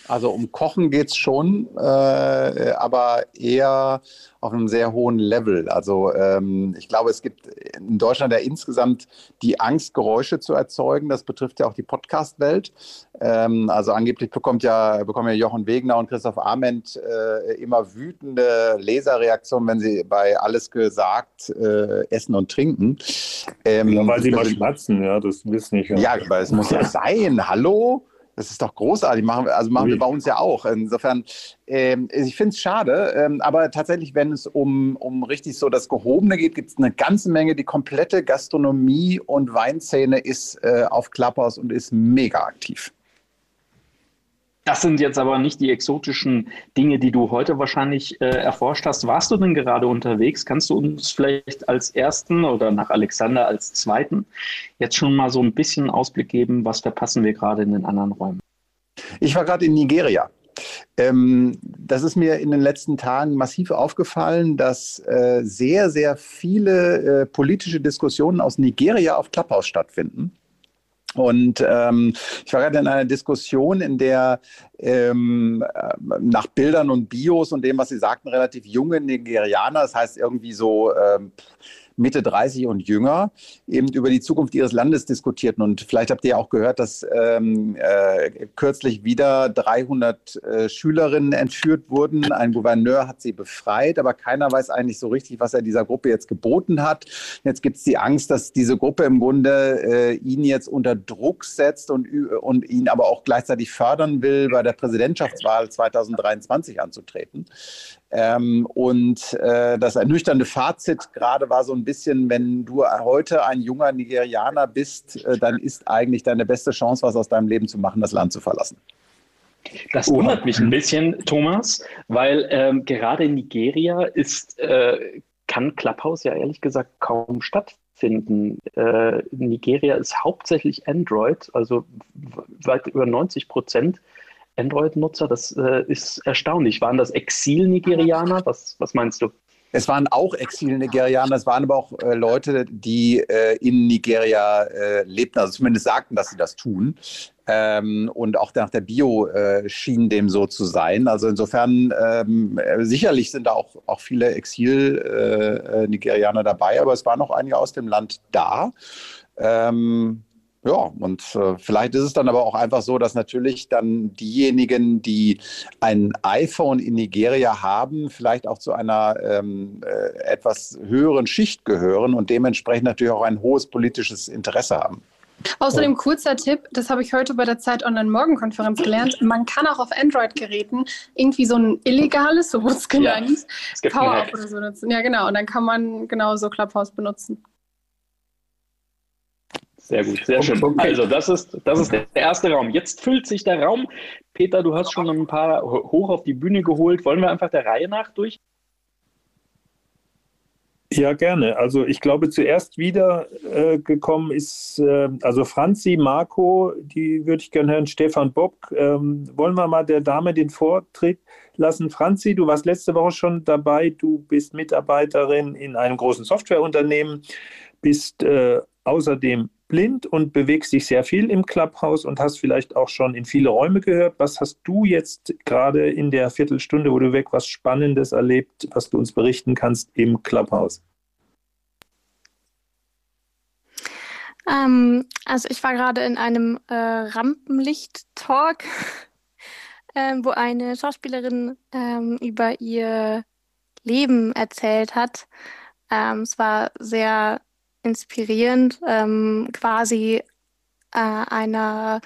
Also um Kochen geht es schon, äh, aber eher auf einem sehr hohen Level. Also ähm, ich glaube, es gibt in Deutschland ja insgesamt die Angst, Geräusche zu erzeugen. Das betrifft ja auch die Podcast-Welt. Ähm, also angeblich bekommt ja, bekommen ja Jochen Wegner und Christoph Arment äh, immer wütende Leserreaktionen, wenn sie bei Alles gesagt äh, essen und trinken. Ähm, ja, weil sie mal schmatzen, ja, das wissen ich. Ja, ja aber es muss ja sein. Hallo? Das ist doch großartig. Machen, also machen wir bei uns ja auch. Insofern, ähm, ich finde es schade. Ähm, aber tatsächlich, wenn es um, um richtig so das Gehobene geht, gibt es eine ganze Menge. Die komplette Gastronomie und Weinszene ist äh, auf Clubhouse und ist mega aktiv. Das sind jetzt aber nicht die exotischen Dinge, die du heute wahrscheinlich äh, erforscht hast. Warst du denn gerade unterwegs? Kannst du uns vielleicht als ersten oder nach Alexander als zweiten jetzt schon mal so ein bisschen Ausblick geben, was verpassen wir gerade in den anderen Räumen? Ich war gerade in Nigeria. Ähm, das ist mir in den letzten Tagen massiv aufgefallen, dass äh, sehr, sehr viele äh, politische Diskussionen aus Nigeria auf Clubhouse stattfinden. Und ähm, ich war gerade in einer Diskussion, in der ähm, äh, nach Bildern und Bios und dem, was Sie sagten, relativ junge Nigerianer, das heißt irgendwie so ähm, Mitte 30 und jünger, eben über die Zukunft ihres Landes diskutierten. Und vielleicht habt ihr auch gehört, dass ähm, äh, kürzlich wieder 300 äh, Schülerinnen entführt wurden. Ein Gouverneur hat sie befreit, aber keiner weiß eigentlich so richtig, was er dieser Gruppe jetzt geboten hat. Jetzt gibt es die Angst, dass diese Gruppe im Grunde äh, ihn jetzt unter Druck setzt und, und ihn aber auch gleichzeitig fördern will, bei der Präsidentschaftswahl 2023 anzutreten. Ähm, und äh, das ernüchternde Fazit gerade war so ein bisschen, wenn du heute ein junger Nigerianer bist, äh, dann ist eigentlich deine beste Chance, was aus deinem Leben zu machen, das Land zu verlassen. Das wundert mich ein bisschen, Thomas, weil ähm, gerade in Nigeria ist, äh, kann Clubhouse ja ehrlich gesagt kaum stattfinden. Äh, Nigeria ist hauptsächlich Android, also weit über 90 Prozent Android-Nutzer. Das äh, ist erstaunlich. Waren das Exil-Nigerianer? Was, was meinst du? Es waren auch Exil-Nigerianer, es waren aber auch äh, Leute, die äh, in Nigeria äh, lebten, also zumindest sagten, dass sie das tun. Ähm, und auch nach der Bio äh, schien dem so zu sein. Also insofern, ähm, sicherlich sind da auch, auch viele Exil-Nigerianer äh, dabei, aber es waren noch einige aus dem Land da. Ähm, ja, und äh, vielleicht ist es dann aber auch einfach so, dass natürlich dann diejenigen, die ein iPhone in Nigeria haben, vielleicht auch zu einer ähm, äh, etwas höheren Schicht gehören und dementsprechend natürlich auch ein hohes politisches Interesse haben. Außerdem kurzer Tipp, das habe ich heute bei der Zeit Online-Morgenkonferenz gelernt. Man kann auch auf Android-Geräten irgendwie so ein illegales, so wurde es genannt, ja, Power-Up oder so nutzen. Ja, genau. Und dann kann man genau so Clubhouse benutzen. Sehr gut, sehr schön. Also, das ist, das ist der erste Raum. Jetzt füllt sich der Raum. Peter, du hast schon ein paar hoch auf die Bühne geholt. Wollen wir einfach der Reihe nach durch? Ja, gerne. Also ich glaube, zuerst wiedergekommen äh, ist, äh, also Franzi, Marco, die würde ich gerne hören, Stefan Bock. Ähm, wollen wir mal der Dame den Vortritt lassen? Franzi, du warst letzte Woche schon dabei. Du bist Mitarbeiterin in einem großen Softwareunternehmen, bist äh, außerdem blind und bewegst dich sehr viel im Clubhouse und hast vielleicht auch schon in viele Räume gehört. Was hast du jetzt gerade in der Viertelstunde, wo du weg was Spannendes erlebt, was du uns berichten kannst im Clubhouse? Ähm, also ich war gerade in einem äh, Rampenlicht-Talk, äh, wo eine Schauspielerin ähm, über ihr Leben erzählt hat. Ähm, es war sehr inspirierend, ähm, quasi äh, einer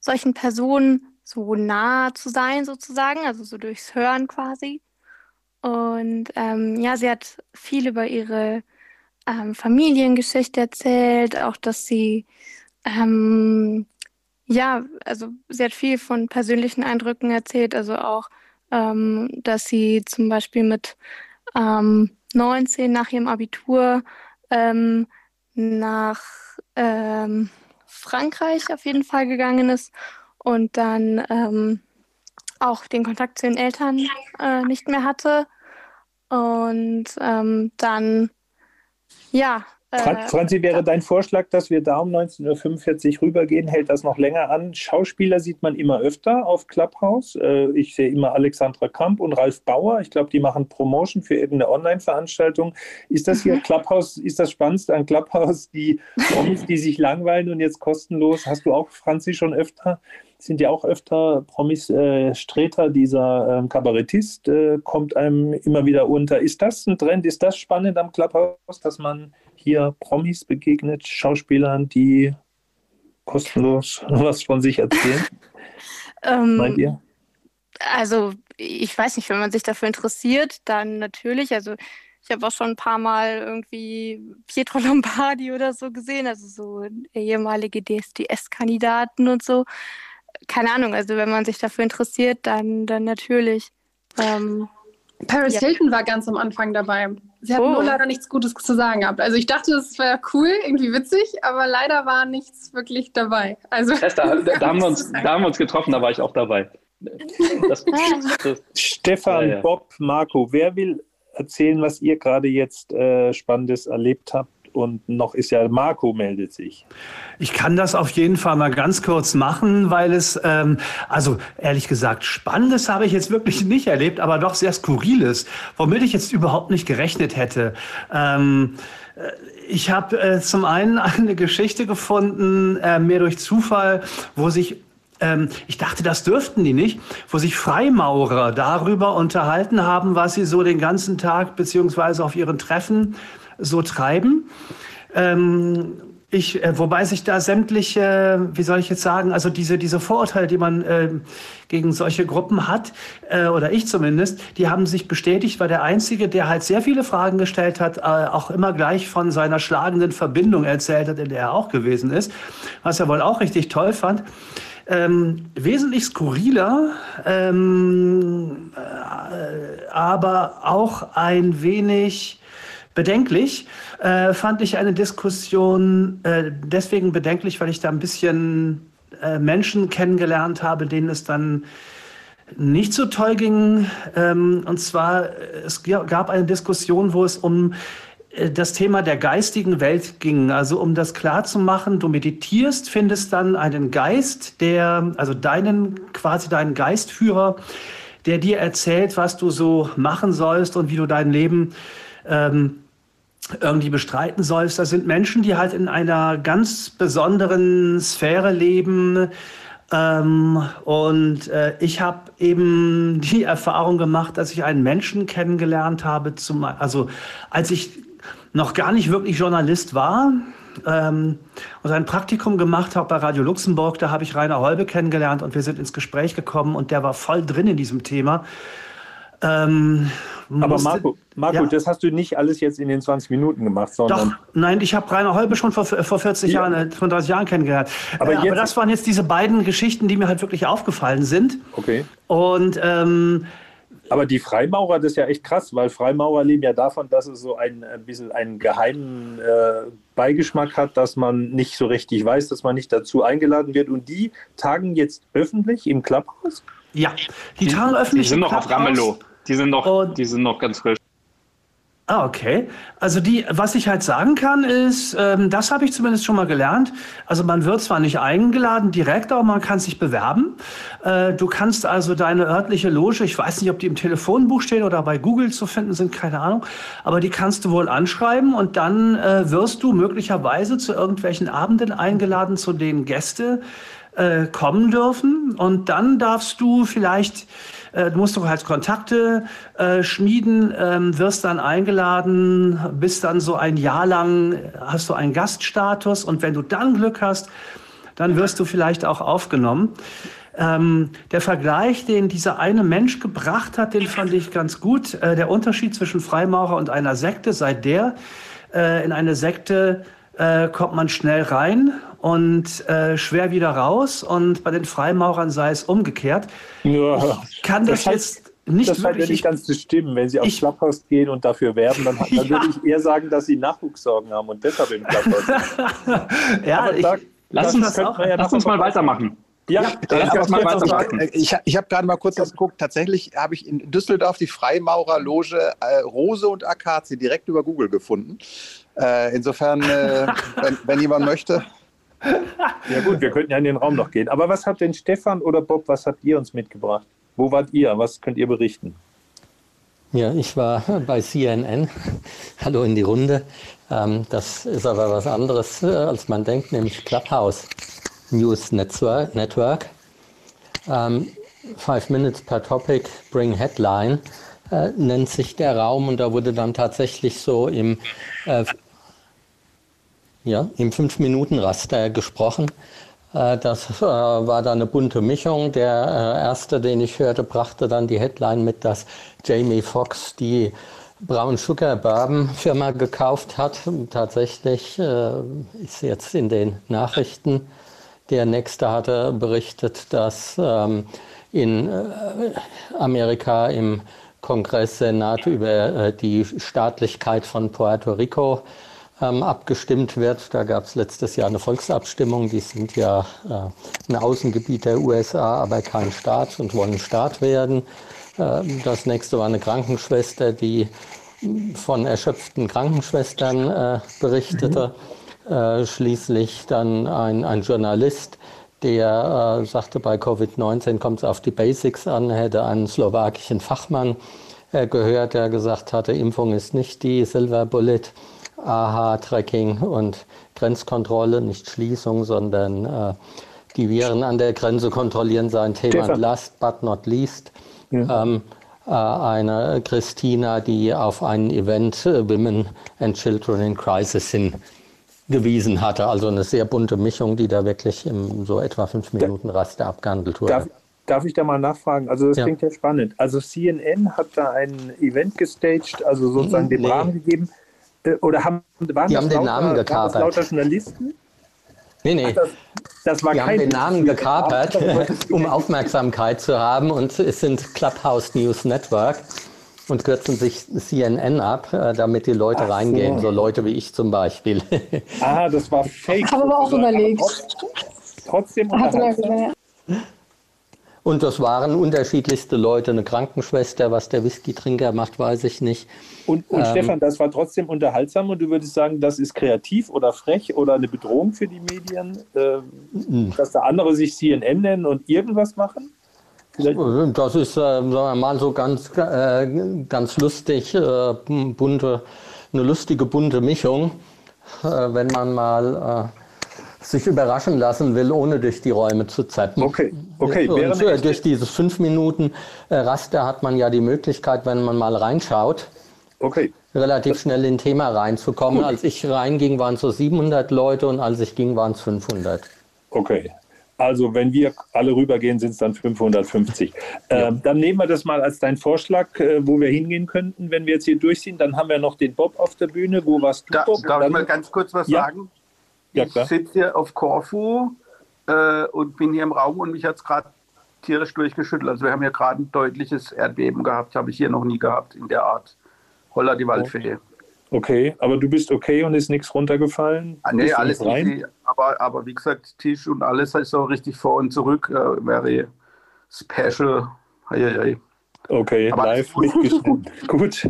solchen Person so nah zu sein, sozusagen, also so durchs Hören quasi. Und ähm, ja, sie hat viel über ihre ähm, Familiengeschichte erzählt, auch dass sie, ähm, ja, also sie hat viel von persönlichen Eindrücken erzählt, also auch, ähm, dass sie zum Beispiel mit 19 ähm, nach ihrem Abitur ähm, nach ähm, Frankreich auf jeden Fall gegangen ist und dann ähm, auch den Kontakt zu den Eltern äh, nicht mehr hatte. Und ähm, dann, ja, äh, Franzi, wäre dein Vorschlag, dass wir da um 19.45 Uhr rübergehen? Hält das noch länger an? Schauspieler sieht man immer öfter auf Clubhouse. Äh, ich sehe immer Alexandra Kamp und Ralf Bauer. Ich glaube, die machen Promotion für irgendeine Online-Veranstaltung. Ist das hier mhm. Clubhouse, ist das Spannendste an Clubhouse, die Promis, die sich langweilen und jetzt kostenlos? Hast du auch, Franzi, schon öfter sind ja auch öfter Promis. Äh, Streter, dieser ähm, Kabarettist, äh, kommt einem immer wieder unter. Ist das ein Trend? Ist das spannend am Clubhouse, dass man hier Promis begegnet, Schauspielern, die kostenlos was von sich erzählen? ähm, Meint ihr? Also, ich weiß nicht, wenn man sich dafür interessiert, dann natürlich. Also, ich habe auch schon ein paar Mal irgendwie Pietro Lombardi oder so gesehen, also so ehemalige DSDS-Kandidaten und so keine Ahnung, also wenn man sich dafür interessiert, dann, dann natürlich. Ähm, Paris ja. Hilton war ganz am Anfang dabei. Sie hat oh. nur leider nichts Gutes zu sagen gehabt. Also ich dachte, es wäre cool, irgendwie witzig, aber leider war nichts wirklich dabei. Also das da, da, da, haben wir uns, da haben wir uns getroffen, da war ich auch dabei. Das, das, Stefan, ja, ja. Bob, Marco, wer will erzählen, was ihr gerade jetzt äh, Spannendes erlebt habt? Und noch ist ja Marco meldet sich. Ich kann das auf jeden Fall mal ganz kurz machen, weil es, ähm, also ehrlich gesagt, Spannendes habe ich jetzt wirklich nicht erlebt, aber doch sehr Skurriles, womit ich jetzt überhaupt nicht gerechnet hätte. Ähm, äh, ich habe äh, zum einen eine Geschichte gefunden, äh, mehr durch Zufall, wo sich ähm, ich dachte, das dürften die nicht, wo sich Freimaurer darüber unterhalten haben, was sie so den ganzen Tag beziehungsweise auf ihren Treffen so treiben. Ähm, ich, äh, wobei sich da sämtliche, wie soll ich jetzt sagen, also diese, diese Vorurteile, die man äh, gegen solche Gruppen hat, äh, oder ich zumindest, die haben sich bestätigt, weil der Einzige, der halt sehr viele Fragen gestellt hat, äh, auch immer gleich von seiner schlagenden Verbindung erzählt hat, in der er auch gewesen ist, was er wohl auch richtig toll fand. Ähm, wesentlich skurriler, ähm, äh, aber auch ein wenig Bedenklich äh, fand ich eine Diskussion äh, deswegen bedenklich, weil ich da ein bisschen äh, Menschen kennengelernt habe, denen es dann nicht so toll ging. Ähm, und zwar, es gab eine Diskussion, wo es um äh, das Thema der geistigen Welt ging, also um das klarzumachen, du meditierst, findest dann einen Geist, der, also deinen, quasi deinen Geistführer, der dir erzählt, was du so machen sollst und wie du dein Leben ähm, irgendwie bestreiten sollst. Das sind Menschen, die halt in einer ganz besonderen Sphäre leben. Ähm, und äh, ich habe eben die Erfahrung gemacht, dass ich einen Menschen kennengelernt habe, zum, also als ich noch gar nicht wirklich Journalist war ähm, und ein Praktikum gemacht habe bei Radio Luxemburg, da habe ich Rainer Holbe kennengelernt und wir sind ins Gespräch gekommen und der war voll drin in diesem Thema. Ähm, aber Marco, Marco ja. das hast du nicht alles jetzt in den 20 Minuten gemacht, sondern. Doch, nein, ich habe Rainer Holbe schon vor, vor 40 ja. Jahren, 35 äh, Jahren kennengelernt. Aber, äh, aber, das waren jetzt diese beiden Geschichten, die mir halt wirklich aufgefallen sind. Okay. Und ähm, Aber die Freimaurer, das ist ja echt krass, weil Freimaurer leben ja davon, dass es so ein, ein bisschen einen geheimen äh, Beigeschmack hat, dass man nicht so richtig weiß, dass man nicht dazu eingeladen wird. Und die tagen jetzt öffentlich im Clubhouse? Ja, die tagen öffentlich Die sind im noch auf. Ramelow. Die sind noch, Und- die sind noch ganz frisch. Ah, okay. Also die, was ich halt sagen kann, ist, ähm, das habe ich zumindest schon mal gelernt. Also man wird zwar nicht eingeladen direkt, aber man kann sich bewerben. Äh, du kannst also deine örtliche Loge, ich weiß nicht, ob die im Telefonbuch stehen oder bei Google zu finden sind, keine Ahnung, aber die kannst du wohl anschreiben und dann äh, wirst du möglicherweise zu irgendwelchen Abenden eingeladen, zu denen Gäste äh, kommen dürfen. Und dann darfst du vielleicht äh, Du musst doch halt Kontakte äh, schmieden, ähm, wirst dann eingeladen, bist dann so ein Jahr lang, hast du einen Gaststatus und wenn du dann Glück hast, dann wirst du vielleicht auch aufgenommen. Ähm, der Vergleich, den dieser eine Mensch gebracht hat, den fand ich ganz gut. Äh, der Unterschied zwischen Freimaurer und einer Sekte sei der, äh, in eine Sekte äh, kommt man schnell rein und äh, schwer wieder raus. Und bei den Freimaurern sei es umgekehrt. Ja. Kann das, Das heißt, jetzt nicht das scheint ja wirklich. nicht ganz zu stimmen. Wenn Sie aufs ich- Clubhouse gehen und dafür werben, dann, dann Ja. würde ich eher sagen, dass Sie Nachwuchssorgen haben und deshalb im Clubhouse ja, ich, da- Lass das uns, ja lass mal weitermachen. Ja, uns ganz mal weitermachen. Ich, ich habe gerade mal kurz was geguckt. Tatsächlich habe ich in Düsseldorf die Freimaurerloge äh, Rose und Akazie direkt über Google gefunden. Äh, insofern, äh, wenn, wenn jemand möchte. Ja gut, wir könnten ja in den Raum noch gehen. Aber was hat denn Stefan oder Bob, was habt ihr uns mitgebracht? Wo wart ihr? Was könnt ihr berichten? Ja, ich war bei CNN. Hallo in die Runde. Ähm, das ist aber was anderes, äh, als man denkt, nämlich Clubhouse News Network. Ähm, Five Minutes per Topic, Bring Headline äh, nennt sich der Raum und da wurde dann tatsächlich so im, äh, ja, im Fünf-Minuten-Raster gesprochen. Äh, Das äh, war dann eine bunte Mischung. Der äh, erste, den ich hörte, brachte dann die Headline mit, dass Jamie Foxx die Brown Sugar Bourbon Firma gekauft hat. Tatsächlich ist jetzt in den Nachrichten. Der nächste hatte berichtet, dass ähm, in Amerika im Kongress Senat über die Staatlichkeit von Puerto Rico ähm, abgestimmt wird. Da gab es letztes Jahr eine Volksabstimmung. Die sind ja äh, ein Außengebiet der USA, aber kein Staat und wollen Staat werden. Ähm, das nächste war eine Krankenschwester, die von erschöpften Krankenschwestern äh, berichtete. Äh, schließlich dann ein, ein Journalist, der äh, sagte, bei Covid-19 kommt es auf die Basics an, hätte einen slowakischen Fachmann äh, gehört, der gesagt hatte, Impfung ist nicht die Silver Bullet, AHA-Tracking und Grenzkontrolle, nicht Schließung, sondern äh, die Viren an der Grenze kontrollieren sein Thema. Stefan. Last but not least, ähm, äh, eine Christina, die auf ein Event äh, Women and Children in Crisis hingewiesen hatte. Also eine sehr bunte Mischung, die da wirklich im so etwa fünf Minuten Raster abgehandelt wurde. Darf, darf ich da mal nachfragen? Also das Ja. klingt ja spannend. Also CNN hat da ein Event gestaged, also sozusagen den Nee. Rahmen gegeben. Äh, Oder haben, waren Die das haben den lauter, Namen gekapert. lauter Journalisten? nee, nee. Das, das war Die haben den Namen gekapert, um Aufmerksamkeit zu haben. Und es sind Clubhouse News Network und kürzen sich CNN ab, äh, damit die Leute Ach so. reingehen. So Leute wie ich zum Beispiel. Ah, das war fake. Habe aber auch überlegt. Trotzdem gesagt. Und das waren unterschiedlichste Leute. Eine Krankenschwester, was der Whisky-Trinker macht, weiß ich nicht. Und, und Ähm, Stefan, das war trotzdem unterhaltsam und du würdest sagen, das ist kreativ oder frech oder eine Bedrohung für die Medien, äh, dass da andere sich CNN nennen und irgendwas machen? Vielleicht, Das ist, äh, sagen wir mal, so ganz, äh, ganz lustig, äh, bunte, eine lustige bunte Mischung, äh, wenn man mal äh, sich überraschen lassen will, ohne durch die Räume zu zappen. Okay, okay, Und äh, durch dieses fünf Minuten äh, Raster hat man ja die Möglichkeit, wenn man mal reinschaut, okay. relativ schnell in ein Thema reinzukommen. Gut. Als ich reinging, waren es so 700 Leute und als ich ging, waren es 500. Okay. Also wenn wir alle rübergehen, sind es dann 550. Ähm, dann nehmen wir das mal als deinen Vorschlag, äh, wo wir hingehen könnten, wenn wir jetzt hier durch sind. Dann haben wir noch den Bob auf der Bühne. Wo warst du, Da, Bob? darf Dann- ich mal ganz kurz was Ja. sagen? Ja, ich sitze hier auf Korfu äh, und bin hier im Raum und mich hat es gerade tierisch durchgeschüttelt. Also wir haben ja gerade ein deutliches Erdbeben gehabt, habe ich hier noch nie gehabt in der Art. Holla die Waldfee. Okay, aber du bist okay und ist nichts runtergefallen? Ah, nee, alles easy. Aber, aber wie gesagt, Tisch und alles ist so richtig vor und zurück. Äh, wäre special. Hei. Okay, Aber live mitgeschnitten. Gut,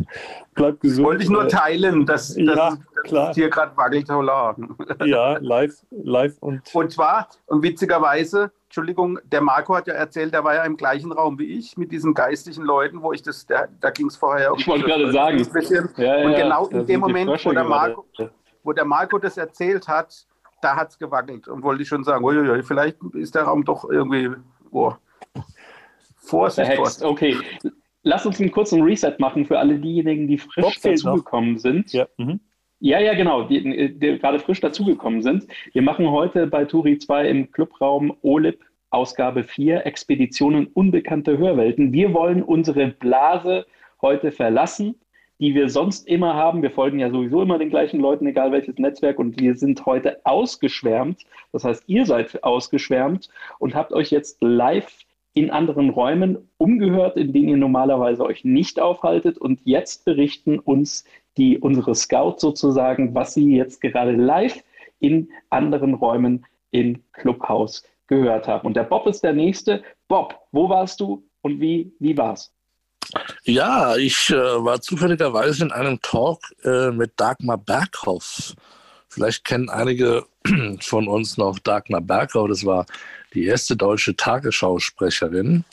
bleib gesund. Wollte ich nur teilen, dass, dass, Ja, dass klar. es hier gerade wackelt. Holla. Ja, live, live und Und zwar, und witzigerweise, Entschuldigung, der Marco hat ja erzählt, der war ja im gleichen Raum wie ich mit diesen geistlichen Leuten, wo ich das, der, da ging es vorher um Ich wollte gerade sagen. ein bisschen. Ja, ja, und genau in dem Moment, wo der. Marco, wo der Marco das erzählt hat, da hat es gewackelt und wollte ich schon sagen, uiuiui, vielleicht ist der Raum doch irgendwie, boah, Vorsicht, Verhext. Vorsicht. Okay. Lass uns einen kurzen Reset machen für alle diejenigen, die frisch dazugekommen sind. ja. Mhm. Ja, ja, genau, die, die gerade frisch dazugekommen sind. Wir machen heute bei Turi 2 im Clubraum OLIP Ausgabe 4 Expeditionen unbekannte Hörwelten. Wir wollen unsere Blase heute verlassen, die wir sonst immer haben. Wir folgen ja sowieso immer den gleichen Leuten, egal welches Netzwerk. Und wir sind heute ausgeschwärmt. Das heißt, ihr seid ausgeschwärmt und habt euch jetzt live in anderen Räumen umgehört, in denen ihr normalerweise euch nicht aufhaltet. Und jetzt berichten uns die, unsere Scouts sozusagen, was sie jetzt gerade live in anderen Räumen im Clubhaus gehört haben. Und der Bob ist der Nächste. Bob, wo warst du und wie, wie war's? Ja, ich äh, war zufälligerweise in einem Talk äh, mit Dagmar Berghoff. Vielleicht kennen einige von uns noch Dagmar Berghoff. Das war die erste deutsche Tagesschausprecherin.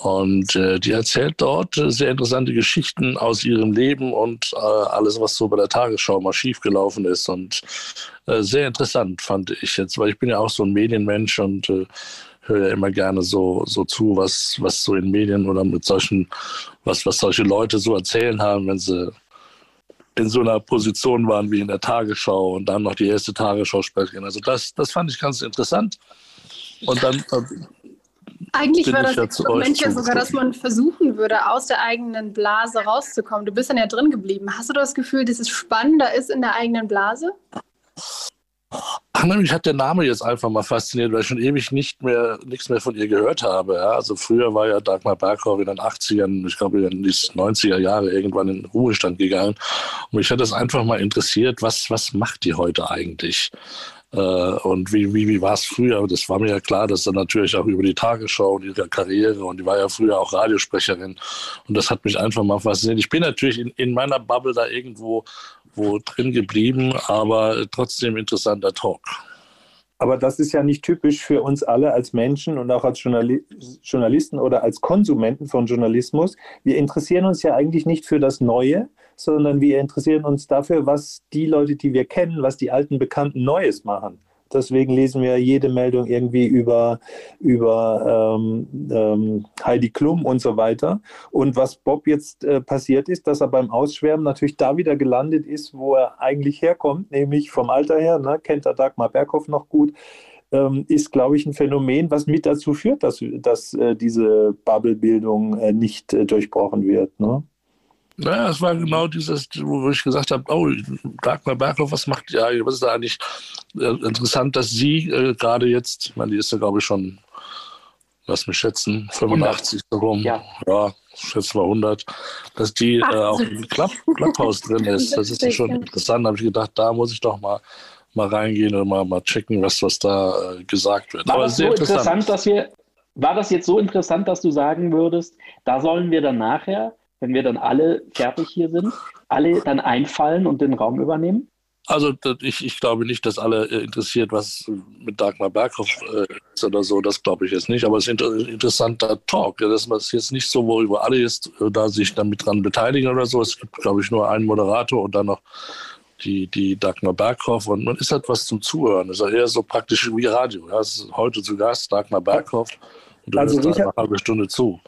Und äh, die erzählt dort äh, sehr interessante Geschichten aus ihrem Leben und äh, alles, was so bei der Tagesschau mal schiefgelaufen ist. Und äh, sehr interessant fand ich jetzt, weil ich bin ja auch so ein Medienmensch und äh, höre ja immer gerne so, so zu, was, was so in Medien oder mit solchen, was, was solche Leute so erzählen haben, wenn sie in so einer Position waren wie in der Tagesschau und dann noch die erste Tagesschau-Sprecherin. Also das, das fand ich ganz interessant. Und dann äh, Eigentlich war das Experiment ja sogar, dass man versuchen würde, aus der eigenen Blase rauszukommen. Du bist dann ja drin geblieben. Hast du das Gefühl, dass es spannender ist in der eigenen Blase? Mich hat der Name jetzt einfach mal fasziniert, weil ich schon ewig nicht mehr, nichts mehr von ihr gehört habe. Ja. Also früher war ja Dagmar Berghoff in den 80ern, ich glaube in die 90er Jahre irgendwann in den Ruhestand gegangen. Und mich hat das einfach mal interessiert, was, was macht die heute eigentlich? Äh, und wie, wie, wie war es früher? Das war mir ja klar, dass dann natürlich auch über die Tagesschau und ihre Karriere und die war ja früher auch Radiosprecherin. Und das hat mich einfach mal fasziniert. Ich bin natürlich in, in meiner Bubble da irgendwo wo drin geblieben, aber trotzdem interessanter Talk. Aber das ist ja nicht typisch für uns alle als Menschen und auch als Journali Journalisten oder als Konsumenten von Journalismus. Wir interessieren uns ja eigentlich nicht für das Neue, sondern wir interessieren uns dafür, was die Leute, die wir kennen, was die alten Bekannten Neues machen. Deswegen lesen wir jede Meldung irgendwie über, über ähm, ähm, Heidi Klum und so weiter. Und was Bob jetzt äh, passiert ist, dass er beim Ausschwärmen natürlich da wieder gelandet ist, wo er eigentlich herkommt, nämlich vom Alter her, ne, kennt er Dagmar Berghoff noch gut, ähm, ist, glaube ich, ein Phänomen, was mit dazu führt, dass, dass äh, diese Bubble-Bildung äh, nicht äh, durchbrochen wird. Ne? Naja, es war genau dieses, wo ich gesagt habe, oh, Dagmar Berghoff, was macht ja, was ist da eigentlich äh, interessant, dass sie äh, gerade jetzt, ich meine, die ist ja, glaube ich, schon, lass mich schätzen, 85 so rum, Ja. ja, schätze mal 100, dass die äh, auch im Club, Clubhaus drin ist. Das ist ja schon interessant. Da habe ich gedacht, da muss ich doch mal, mal reingehen und mal, mal checken, was, was da äh, gesagt wird. War Aber das so sehr interessant, interessant. dass wir, war das jetzt so interessant, dass du sagen würdest, da sollen wir dann nachher, wenn wir dann alle fertig hier sind, alle dann einfallen und den Raum übernehmen? Also ich, ich glaube nicht, dass alle äh, interessiert, was mit Dagmar Berghoff äh, ist oder so. Das glaube ich jetzt nicht. Aber es ist ein inter interessanter Talk. Das ist jetzt nicht so, wo über alle jetzt äh, da sich damit dran beteiligen oder so. Es gibt, glaube ich, nur einen Moderator und dann noch die, die Dagmar Berghoff. Und man ist halt was zum Zuhören. Das ist eher so praktisch wie Radio. Ja, es ist heute zu Gast Dagmar Berghoff. Und du Also hörst eine halbe Stunde zu.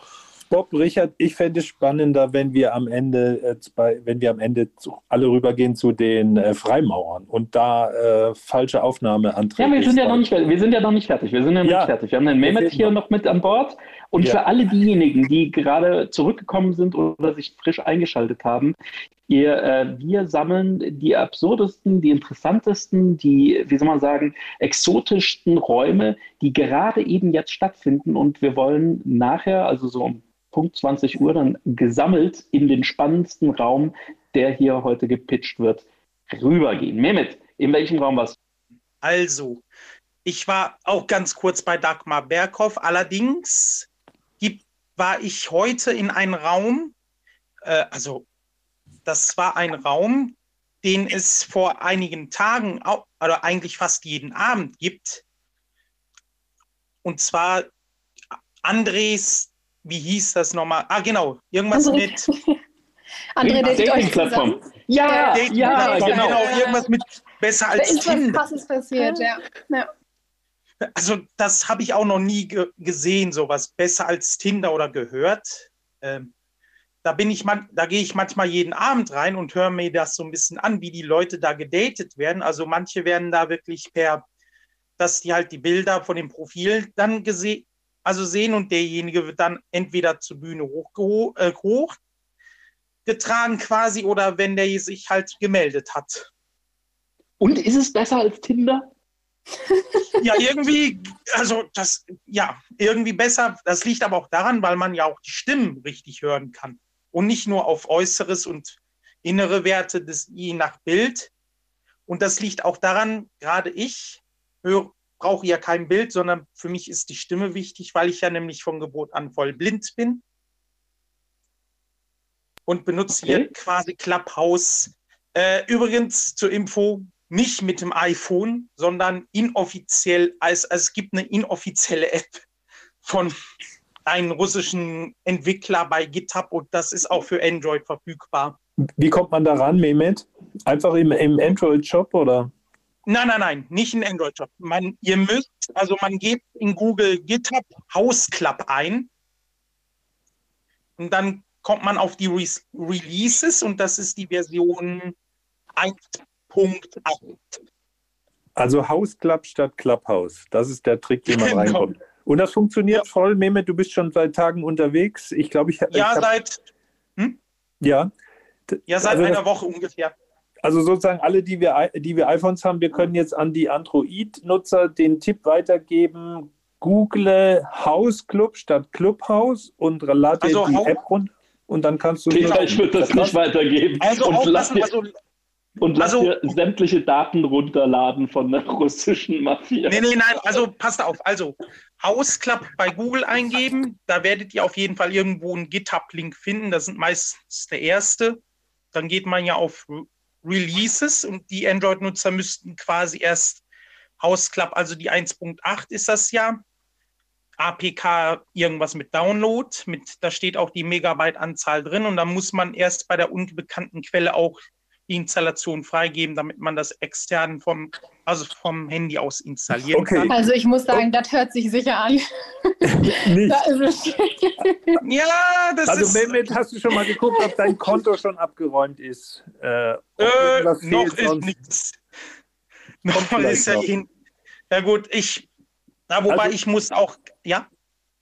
Bob, Richard, ich fände es spannender, wenn wir am Ende, äh, bei, wenn wir am Ende zu, alle rübergehen zu den äh, Freimaurern und da äh, falsche Aufnahmeanträge. Ja, wir sind ja noch nicht fertig. Wir sind ja noch nicht fertig. Wir sind ja noch Ja. nicht fertig. Wir haben den Mehmet hier noch. noch mit an Bord. Und Ja. für alle diejenigen, die gerade zurückgekommen sind oder sich frisch eingeschaltet haben, Ihr, äh, wir sammeln die absurdesten, die interessantesten, die, wie soll man sagen, exotischsten Räume, die gerade eben jetzt stattfinden. Und wir wollen nachher, also so um Punkt 20 Uhr, dann gesammelt in den spannendsten Raum, der hier heute gepitcht wird, rübergehen. Mehmet, in welchem Raum warst du? Also, ich war auch ganz kurz bei Dagmar Berghoff. Allerdings war ich heute in einem Raum, äh, also das war ein Raum, den es vor einigen Tagen oder eigentlich fast jeden Abend gibt. Und zwar Andres, wie hieß das nochmal? Ah, genau, irgendwas André. mit. André, der sieht euch Plattform. Ja, ja, ja, genau. genau. Irgendwas mit besser als da ist Tinder. was Krasses passiert, ja. ja. Also das habe ich auch noch nie ge gesehen, sowas besser als Tinder oder gehört. Ähm, da bin ich man, da gehe ich manchmal jeden Abend rein und höre mir das so ein bisschen an, wie die Leute da gedatet werden. Also manche werden da wirklich per, dass die halt die Bilder von dem Profil dann gesehen, also sehen und derjenige wird dann entweder zur Bühne hochgeho äh, hochgetragen quasi oder wenn der sich halt gemeldet hat. Und ist es besser als Tinder? ja, irgendwie, also das, ja, irgendwie besser. Das liegt aber auch daran, weil man ja auch die Stimmen richtig hören kann und nicht nur auf Äußeres und innere Werte des je nach Bild. Und das liegt auch daran, gerade ich brauche ja kein Bild, sondern für mich ist die Stimme wichtig, weil ich ja nämlich von Geburt an voll blind bin und benutze okay. hier quasi Clubhouse. Äh, übrigens zur Info, nicht mit dem iPhone, sondern inoffiziell, als, als es gibt eine inoffizielle App von einen russischen Entwickler bei GitHub und das ist auch für Android verfügbar. Wie kommt man da ran, Mehmet? Einfach im, im Android-Shop oder? Nein, nein, nein, nicht in Android-Shop. Man, ihr müsst, also man gibt in Google GitHub House Club ein und dann kommt man auf die Re Releases und das ist die Version 1.8. Also House Club statt Clubhouse. Das ist der Trick, den man genau. reinkommt. Und das funktioniert ja. voll, Mehmet, du bist schon seit Tagen unterwegs. Ich glaube, ich, ja, ich hab, seit hm? ja. Ja, seit also einer Woche ungefähr. Also sozusagen alle, die wir, die wir iPhones haben, wir können jetzt an die Android-Nutzer den Tipp weitergeben, google House Club statt Clubhouse und lade also die App runter und dann kannst du... Peter, ich würde das nicht weitergeben. Also und lass dir, also und lass also, dir sämtliche Daten runterladen von der russischen Mafia. Nee, nee, nein, also passt auf. Also Hausklapp bei Google eingeben, da werdet ihr auf jeden Fall irgendwo einen GitHub-Link finden. Das sind meistens der erste. Dann geht man ja auf Releases und die Android-Nutzer müssten quasi erst Hausklapp, also die 1.8 ist das ja. APK irgendwas mit Download, mit, da steht auch die Megabyte-Anzahl drin und dann muss man erst bei der unbekannten Quelle auch die Installation freigeben, damit man das extern vom, also vom Handy aus installieren okay. kann. Also ich muss sagen, das hört sich sicher an. Nicht. ja, das also ist... Also Mehmet, hast du schon mal geguckt, ob dein Konto schon abgeräumt ist? Äh, äh, noch ist nichts. Noch ist ja hin. Ja gut, ich, na, wobei also, ich muss auch, ja?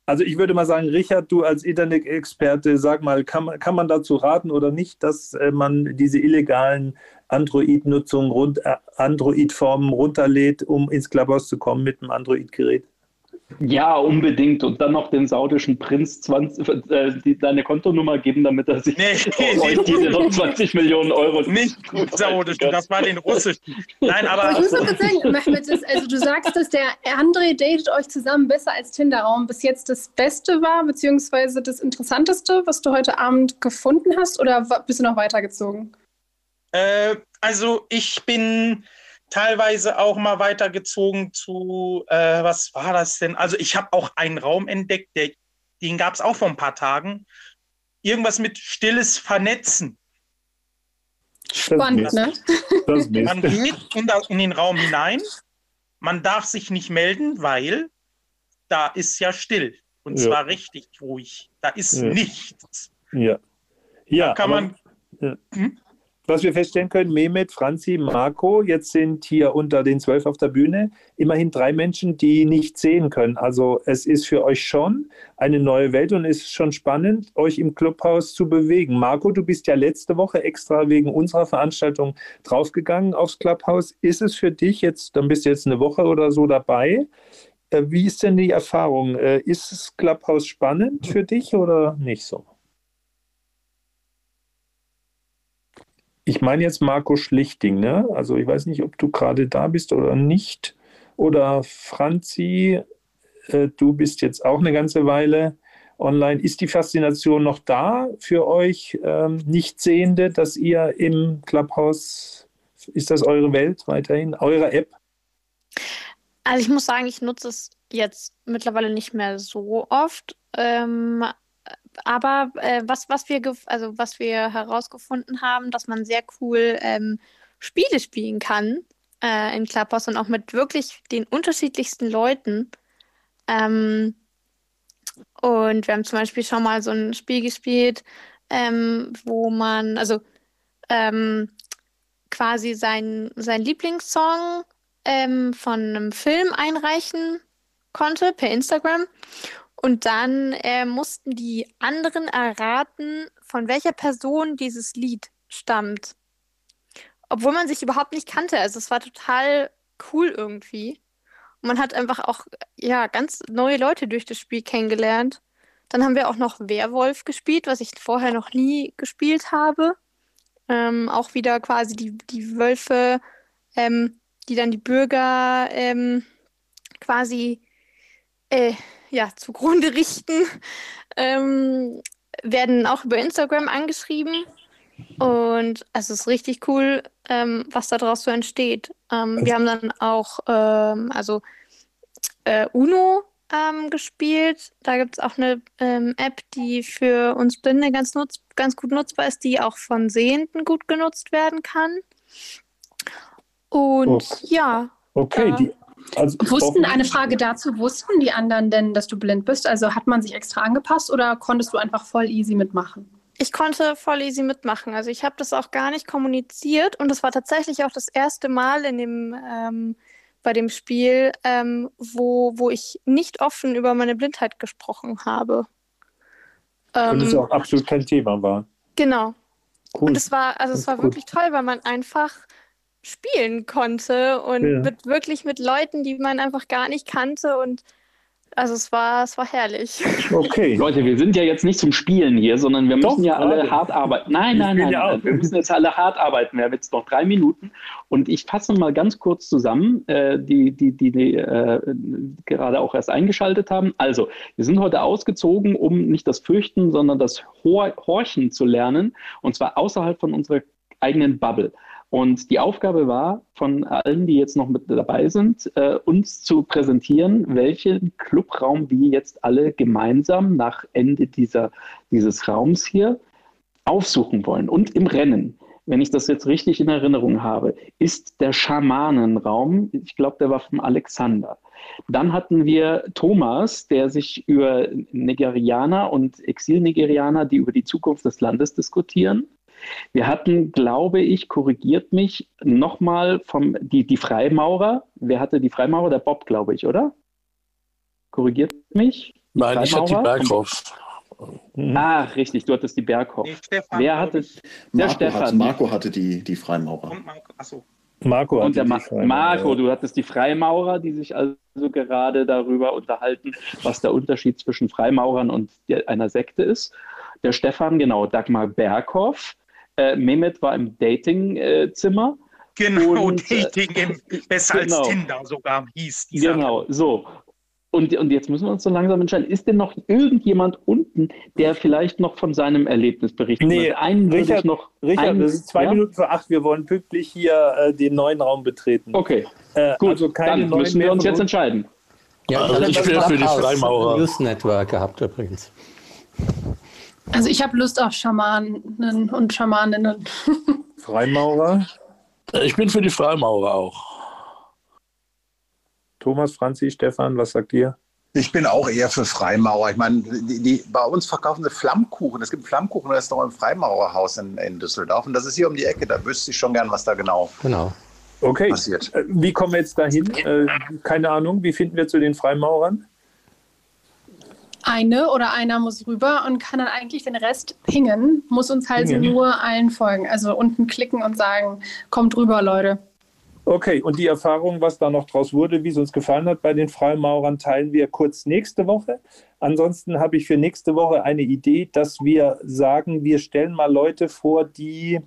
Also ich würde mal sagen, Richard, du als Internet-Experte, sag mal, kann man, kann man dazu raten oder nicht, dass äh, man diese illegalen Android-Nutzungen, rund, äh, Android-Formen runterlädt, um ins Clubhouse zu kommen mit einem Android-Gerät? Ja, unbedingt. Und dann noch den saudischen Prinz 20, äh, die, deine Kontonummer geben, damit er sich nee, nee, diese noch 20 Millionen Euro. Nicht saudischen, das war den russischen. Nein, aber. ich muss noch kurz sagen, Mehmet, also du sagst, dass der André datet euch zusammen besser als Tinder-Raum bis jetzt das Beste war, beziehungsweise das Interessanteste, was du heute Abend gefunden hast, oder bist du noch weitergezogen? Äh, also ich bin teilweise auch mal weitergezogen zu, äh, was war das denn? Also ich habe auch einen Raum entdeckt, der, den gab es auch vor ein paar Tagen. Irgendwas mit stilles Vernetzen. Spannend, ne? man geht in, in, den Raum hinein, man darf sich nicht melden, weil da ist ja still. Und ja. zwar richtig ruhig. Da ist ja. nichts. Ja. Ja. Da kann man. Ja. Hm? Was wir feststellen können, Mehmet, Franzi, Marco, jetzt sind hier unter den zwölf auf der Bühne immerhin drei Menschen, die nicht sehen können. Also es ist für euch schon eine neue Welt und es ist schon spannend, euch im Clubhaus zu bewegen. Marco, du bist ja letzte Woche extra wegen unserer Veranstaltung draufgegangen aufs Clubhaus. Ist es für dich jetzt, dann bist du jetzt eine Woche oder so dabei. Äh, wie ist denn die Erfahrung? Äh, ist das Clubhaus spannend für dich oder nicht so? Ich meine jetzt Marco Schlichting, ne? Also ich weiß nicht, ob du gerade da bist oder nicht. Oder Franzi, äh, du bist jetzt auch eine ganze Weile online. Ist die Faszination noch da für euch ähm, Nichtsehende, dass ihr im Clubhouse, ist das eure Welt weiterhin, eure App? Also ich muss sagen, ich nutze es jetzt mittlerweile nicht mehr so oft. Ähm, aber äh, was, was, wir also was wir herausgefunden haben, dass man sehr cool ähm, Spiele spielen kann äh, in Clubhouse und auch mit wirklich den unterschiedlichsten Leuten. Ähm, und wir haben zum Beispiel schon mal so ein Spiel gespielt, ähm, wo man, also ähm, quasi sein, sein Lieblingssong ähm, von einem Film einreichen konnte per Instagram. Und dann äh, mussten die anderen erraten, von welcher Person dieses Lied stammt. Obwohl man sich überhaupt nicht kannte. Also es war total cool irgendwie. Und man hat einfach auch ja, ganz neue Leute durch das Spiel kennengelernt. Dann haben wir auch noch Werwolf gespielt, was ich vorher noch nie gespielt habe. Ähm, auch wieder quasi die, die Wölfe, ähm, die dann die Bürger ähm, quasi äh, ja, zugrunde richten, ähm, werden auch über Instagram angeschrieben. Und es ist richtig cool, ähm, was daraus so entsteht. Ähm, wir haben dann auch ähm, also äh, Uno ähm, gespielt. Da gibt es auch eine ähm, App, die für uns Blinde ganz, nutz ganz gut nutzbar ist, die auch von Sehenden gut genutzt werden kann. Und okay. ja. Okay, äh, die also wussten, eine Frage dazu, wussten die anderen denn, dass du blind bist? Also hat man sich extra angepasst oder konntest du einfach voll easy mitmachen? Ich konnte voll easy mitmachen. Also ich habe das auch gar nicht kommuniziert und es war tatsächlich auch das erste Mal in dem, ähm, bei dem Spiel, ähm, wo, wo ich nicht offen über meine Blindheit gesprochen habe. Ähm, und es auch absolut kein Thema war. Genau. Cool. Und es war, also es war wirklich toll, weil man einfach spielen konnte und ja. mit, wirklich mit Leuten, die man einfach gar nicht kannte und also es war, es war herrlich. Okay. Leute, wir sind ja jetzt nicht zum Spielen hier, sondern wir müssen Doch, ja alle hart arbeiten. Nein, nein, nein, nein. Wir müssen jetzt alle hart arbeiten. Wir haben jetzt noch drei Minuten. Und ich fasse mal ganz kurz zusammen, äh, die, die, die, die äh, gerade auch erst eingeschaltet haben. Also, wir sind heute ausgezogen, um nicht das Fürchten, sondern das Hor Horchen zu lernen. Und zwar außerhalb von unserer eigenen Bubble. Und die Aufgabe war von allen, die jetzt noch mit dabei sind, äh, uns zu präsentieren, welchen Clubraum wir jetzt alle gemeinsam nach Ende dieser, dieses Raums hier aufsuchen wollen. Und im Rennen, wenn ich das jetzt richtig in Erinnerung habe, ist der Schamanenraum, ich glaube, der war von Alexander. Dann hatten wir Thomas, der sich über Nigerianer und Exil-Nigerianer, die über die Zukunft des Landes diskutieren, wir hatten, glaube ich, korrigiert mich, nochmal vom, die, die Freimaurer. Wer hatte die Freimaurer? Der Bob, glaube ich, oder? Korrigiert mich? Die Nein, ich hatte die Berghoff. Mhm. Ah, richtig, du hattest die Berghoff. Nee, Wer hatte Der Marco Stefan. Hat, Marco hatte die, die Freimaurer. Und Marco, achso. Marco und der Ma Marco, du hattest die Freimaurer, die sich also gerade darüber unterhalten, was der Unterschied zwischen Freimaurern und einer Sekte ist. Der Stefan, genau, Dagmar Berghoff, äh, Mehmet war im Datingzimmer. Äh, genau, und, Dating im, besser genau. als Tinder sogar hieß die Genau, so. Und, und jetzt müssen wir uns so langsam entscheiden. Ist denn noch irgendjemand unten, der vielleicht noch von seinem Erlebnis berichtet? Nee, einen Richard, noch. Richard, einen, das ist zwei ja? Minuten vor acht. Wir wollen pünktlich hier äh, den neuen Raum betreten. Okay, äh, gut. Also keine dann müssen wir uns jetzt entscheiden. Ja, also ich wäre für die Freimaurer. News Network gehabt übrigens. Also ich habe Lust auf Schamanen und Schamaninnen. Freimaurer? Ich bin für die Freimaurer auch. Thomas, Franzi, Stefan, was sagt ihr? Ich bin auch eher für Freimaurer. Ich meine, die, die, bei uns verkaufen sie Flammkuchen. Es gibt ein Flammkuchenrestaurant im Freimaurerhaus in, in Düsseldorf. Und das ist hier um die Ecke. Da wüsste ich schon gern, was da genau, Genau. Okay. passiert. Äh, Wie kommen wir jetzt dahin? Äh, keine Ahnung. Wie finden wir zu den Freimaurern? Eine oder einer muss rüber und kann dann eigentlich den Rest pingen, muss uns halt Pingen. nur allen folgen. Also unten klicken und sagen, kommt rüber, Leute. Okay, und die Erfahrung, was da noch draus wurde, wie es uns gefallen hat bei den Freimaurern, teilen wir kurz nächste Woche. Ansonsten habe ich für nächste Woche eine Idee, dass wir sagen, wir stellen mal Leute vor, die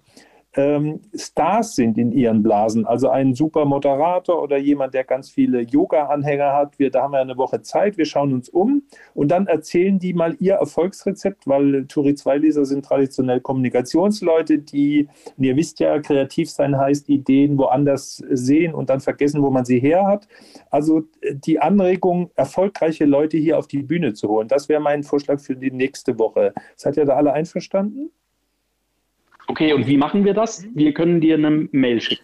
ähm, Stars sind in ihren Blasen. Also ein super Moderator oder jemand, der ganz viele Yoga-Anhänger hat. Wir, da haben wir eine Woche Zeit, wir schauen uns um und dann erzählen die mal ihr Erfolgsrezept, weil Turi 2-Leser sind traditionell Kommunikationsleute, die, ihr wisst ja, kreativ sein heißt Ideen woanders sehen und dann vergessen, wo man sie her hat. Also äh, die Anregung, erfolgreiche Leute hier auf die Bühne zu holen, das wäre mein Vorschlag für die nächste Woche. Seid ihr da alle einverstanden? Okay, und wie machen wir das? Wir können dir eine Mail schicken.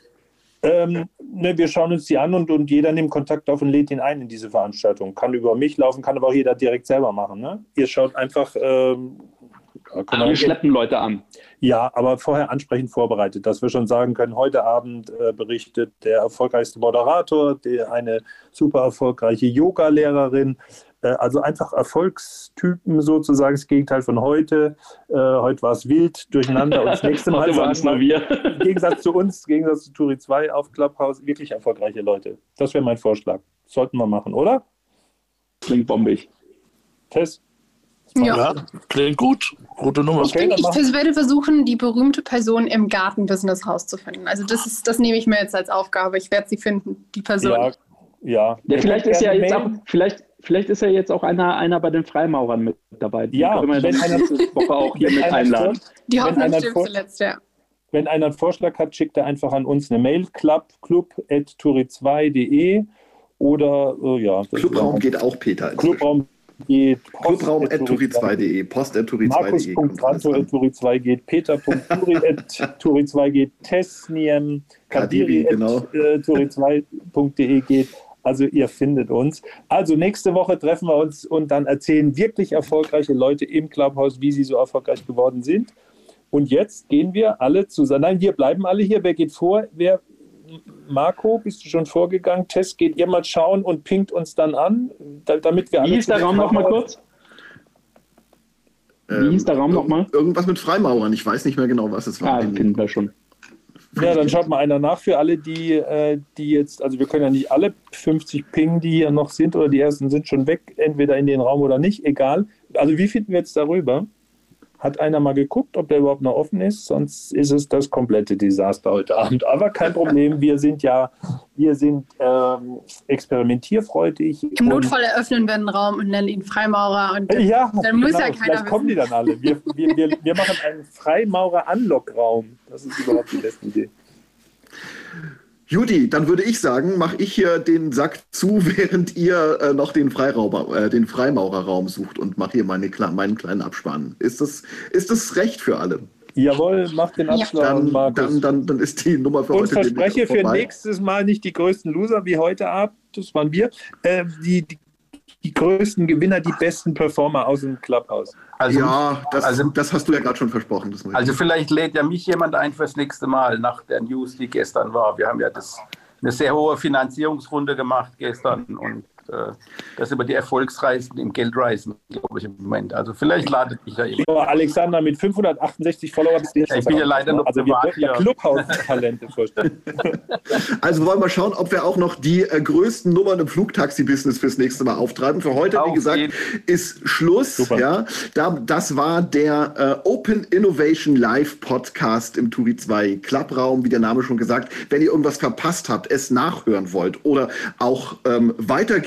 Ähm, ne, wir schauen uns die an und, und jeder nimmt Kontakt auf und lädt ihn ein in diese Veranstaltung. Kann über mich laufen, kann aber auch jeder direkt selber machen. Ne? Ihr schaut einfach. Ähm, Ah, wir- wir schleppen Leute an. Ja, aber vorher ansprechend vorbereitet, dass wir schon sagen können, heute Abend äh, berichtet der erfolgreichste Moderator, der, eine super erfolgreiche Yoga-Lehrerin. Äh, also einfach Erfolgstypen sozusagen, das Gegenteil von heute. Äh, heute war es wild, durcheinander und das nächste Mal Heute waren es sagen wir, wir. im Gegensatz zu uns, im Gegensatz zu Turi 2 auf Clubhouse, wirklich erfolgreiche Leute. Das wäre mein Vorschlag. Sollten wir machen, oder? Klingt bombig. Tess? Ja. Ja, klingt gut. Gute Nummer. Ich, bin, ich vers- werde versuchen, die berühmte Person im Gartenbusiness rauszufinden. Also das ist, das nehme ich mir jetzt als Aufgabe. Ich werde sie finden, die Person. Ja, ja. Ja, vielleicht ist ja jetzt auch, vielleicht, vielleicht ist ja jetzt auch einer, einer bei den Freimaurern mit dabei. Die Ja, wenn einer- Woche auch hier mit einladen. Die Hoffnung stirbt vor- zuletzt, ja. Wenn einer einen Vorschlag hat, schickt er einfach an uns eine Mail, club, club.turi2.de oder äh, ja. Clubraum geht auch, Peter. Clubraum geht. Clubraum.turi2.de, post.turi2.de. Markus.granto.turi2 geht, Peter.turi2 geht, genau. Kadiri.turi2.de geht. Also ihr findet uns. Also nächste Woche treffen wir uns und dann erzählen wirklich erfolgreiche Leute im Clubhouse, wie sie so erfolgreich geworden sind. Und jetzt gehen wir alle zusammen. Nein, wir bleiben alle hier. Wer geht vor? Wer? Marco, bist du schon vorgegangen? Tess, geht ihr mal schauen und pinkt uns dann an, da, damit wir alle. Wie hieß der Raum nochmal kurz? Wie hieß der Raum nochmal? Irgendwas mit Freimaurern. Ich weiß nicht mehr genau, was es war. Ah, finden wir schon. Ja, dann schaut mal einer nach für alle, die, äh, die jetzt, also wir können ja nicht alle 50 Ping, die hier noch sind oder die ersten sind schon weg, entweder in den Raum oder nicht, egal. Also wie finden wir jetzt darüber? Hat einer mal geguckt, ob der überhaupt noch offen ist? Sonst ist es das komplette Desaster heute Abend. Aber kein Problem, wir sind ja, wir sind ähm, experimentierfreudig. Im Notfall eröffnen wir einen Raum und nennen ihn Freimaurer. Und dann, Ja, dann muss genau. ja keiner Vielleicht kommen die dann alle. Wir, wir, wir, wir machen einen Freimaurer-Anlockraum. Das ist überhaupt die beste Idee. Judy, dann würde ich sagen, mache ich hier den Sack zu, während ihr äh, noch den, Freirauber, äh, den Freimaurerraum sucht und mache hier meine, meinen kleinen Abspann. Ist das, ist das recht für alle? Jawohl, mach den Abschlag, Dann, Markus. dann, dann, dann ist die Nummer für Und heute verspreche für nächstes Mal nicht die größten Loser wie heute Abend, das waren wir, äh, die, die, die größten Gewinner, die besten Performer aus dem Clubhouse. Also, ja, das, also- das hast du ja gerade schon versprochen. Also vielleicht lädt ja mich jemand ein fürs nächste Mal nach der News, die gestern war. Wir haben ja das, eine sehr hohe Finanzierungsrunde gemacht gestern und äh, das über die Erfolgsreisen im Geldreisen, glaube ich, im Moment. Also vielleicht ladet mich ja jemand. Alexander mit 568 Followern. ist der Ich bin ja leider noch Also wir privat ja hier. Clubhouse-Talente vorstellen. Also wollen wir schauen, ob wir auch noch die äh, größten Nummern im Flugtaxi-Business fürs nächste Mal auftreiben. Für heute, wie Auf gesagt, jeden. ist Schluss. Super. Ja, da, das war der äh, Open Innovation Live Podcast im Turi 2 Clubraum, wie der Name schon gesagt. Wenn ihr irgendwas verpasst habt, es nachhören wollt oder auch ähm,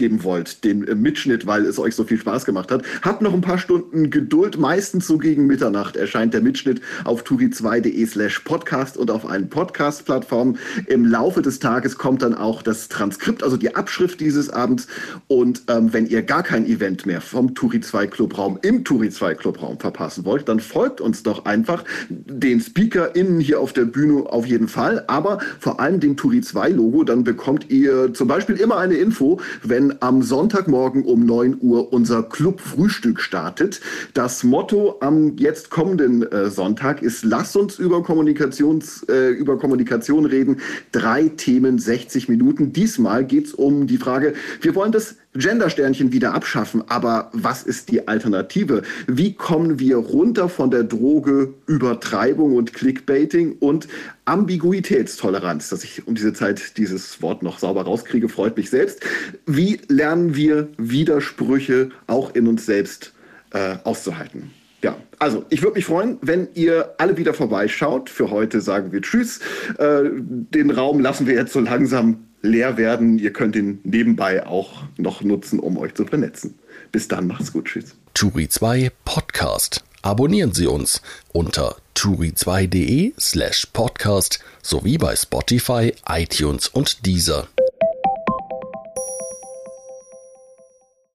weitergeben wollt, den äh, Mitschnitt, weil es euch so viel Spaß gemacht hat, habt noch ein paar Stunden Geduld. Meistens so gegen Mitternacht erscheint der Mitschnitt auf turi2.de slash podcast und auf allen Podcast-Plattformen. Im Laufe des Tages kommt dann auch das Transkript, also die Abschrift dieses Abends. Und ähm, wenn ihr gar kein Event mehr vom Turi 2 Clubraum im Turi 2 Clubraum verpassen wollt, dann folgt uns doch einfach den SpeakerInnen hier auf der Bühne auf jeden Fall, aber vor allem dem Turi 2 Logo, dann bekommt ihr zum Beispiel immer eine Info, wenn am Sonntagmorgen um 9 Uhr unser Club-Frühstück startet. Das Motto am jetzt kommenden äh, Sonntag ist, lass uns über, Kommunikations, äh, über Kommunikation reden. Drei Themen, 60 Minuten. Diesmal geht es um die Frage, wir wollen das Gendersternchen wieder abschaffen, aber was ist die Alternative? Wie kommen wir runter von der Droge Übertreibung und Clickbaiting und Ambiguitätstoleranz? Dass ich um diese Zeit dieses Wort noch sauber rauskriege, freut mich selbst. Wie lernen wir Widersprüche auch in uns selbst äh, auszuhalten? Ja, also ich würde mich freuen, wenn ihr alle wieder vorbeischaut. Für heute sagen wir Tschüss. Äh, den Raum lassen wir jetzt so langsam leer werden. Ihr könnt ihn nebenbei auch noch nutzen, um euch zu vernetzen. Bis dann, macht's gut. Tschüss. Turi 2 Podcast. Abonnieren Sie uns unter turi2.de slash podcast sowie bei Spotify, iTunes und Deezer.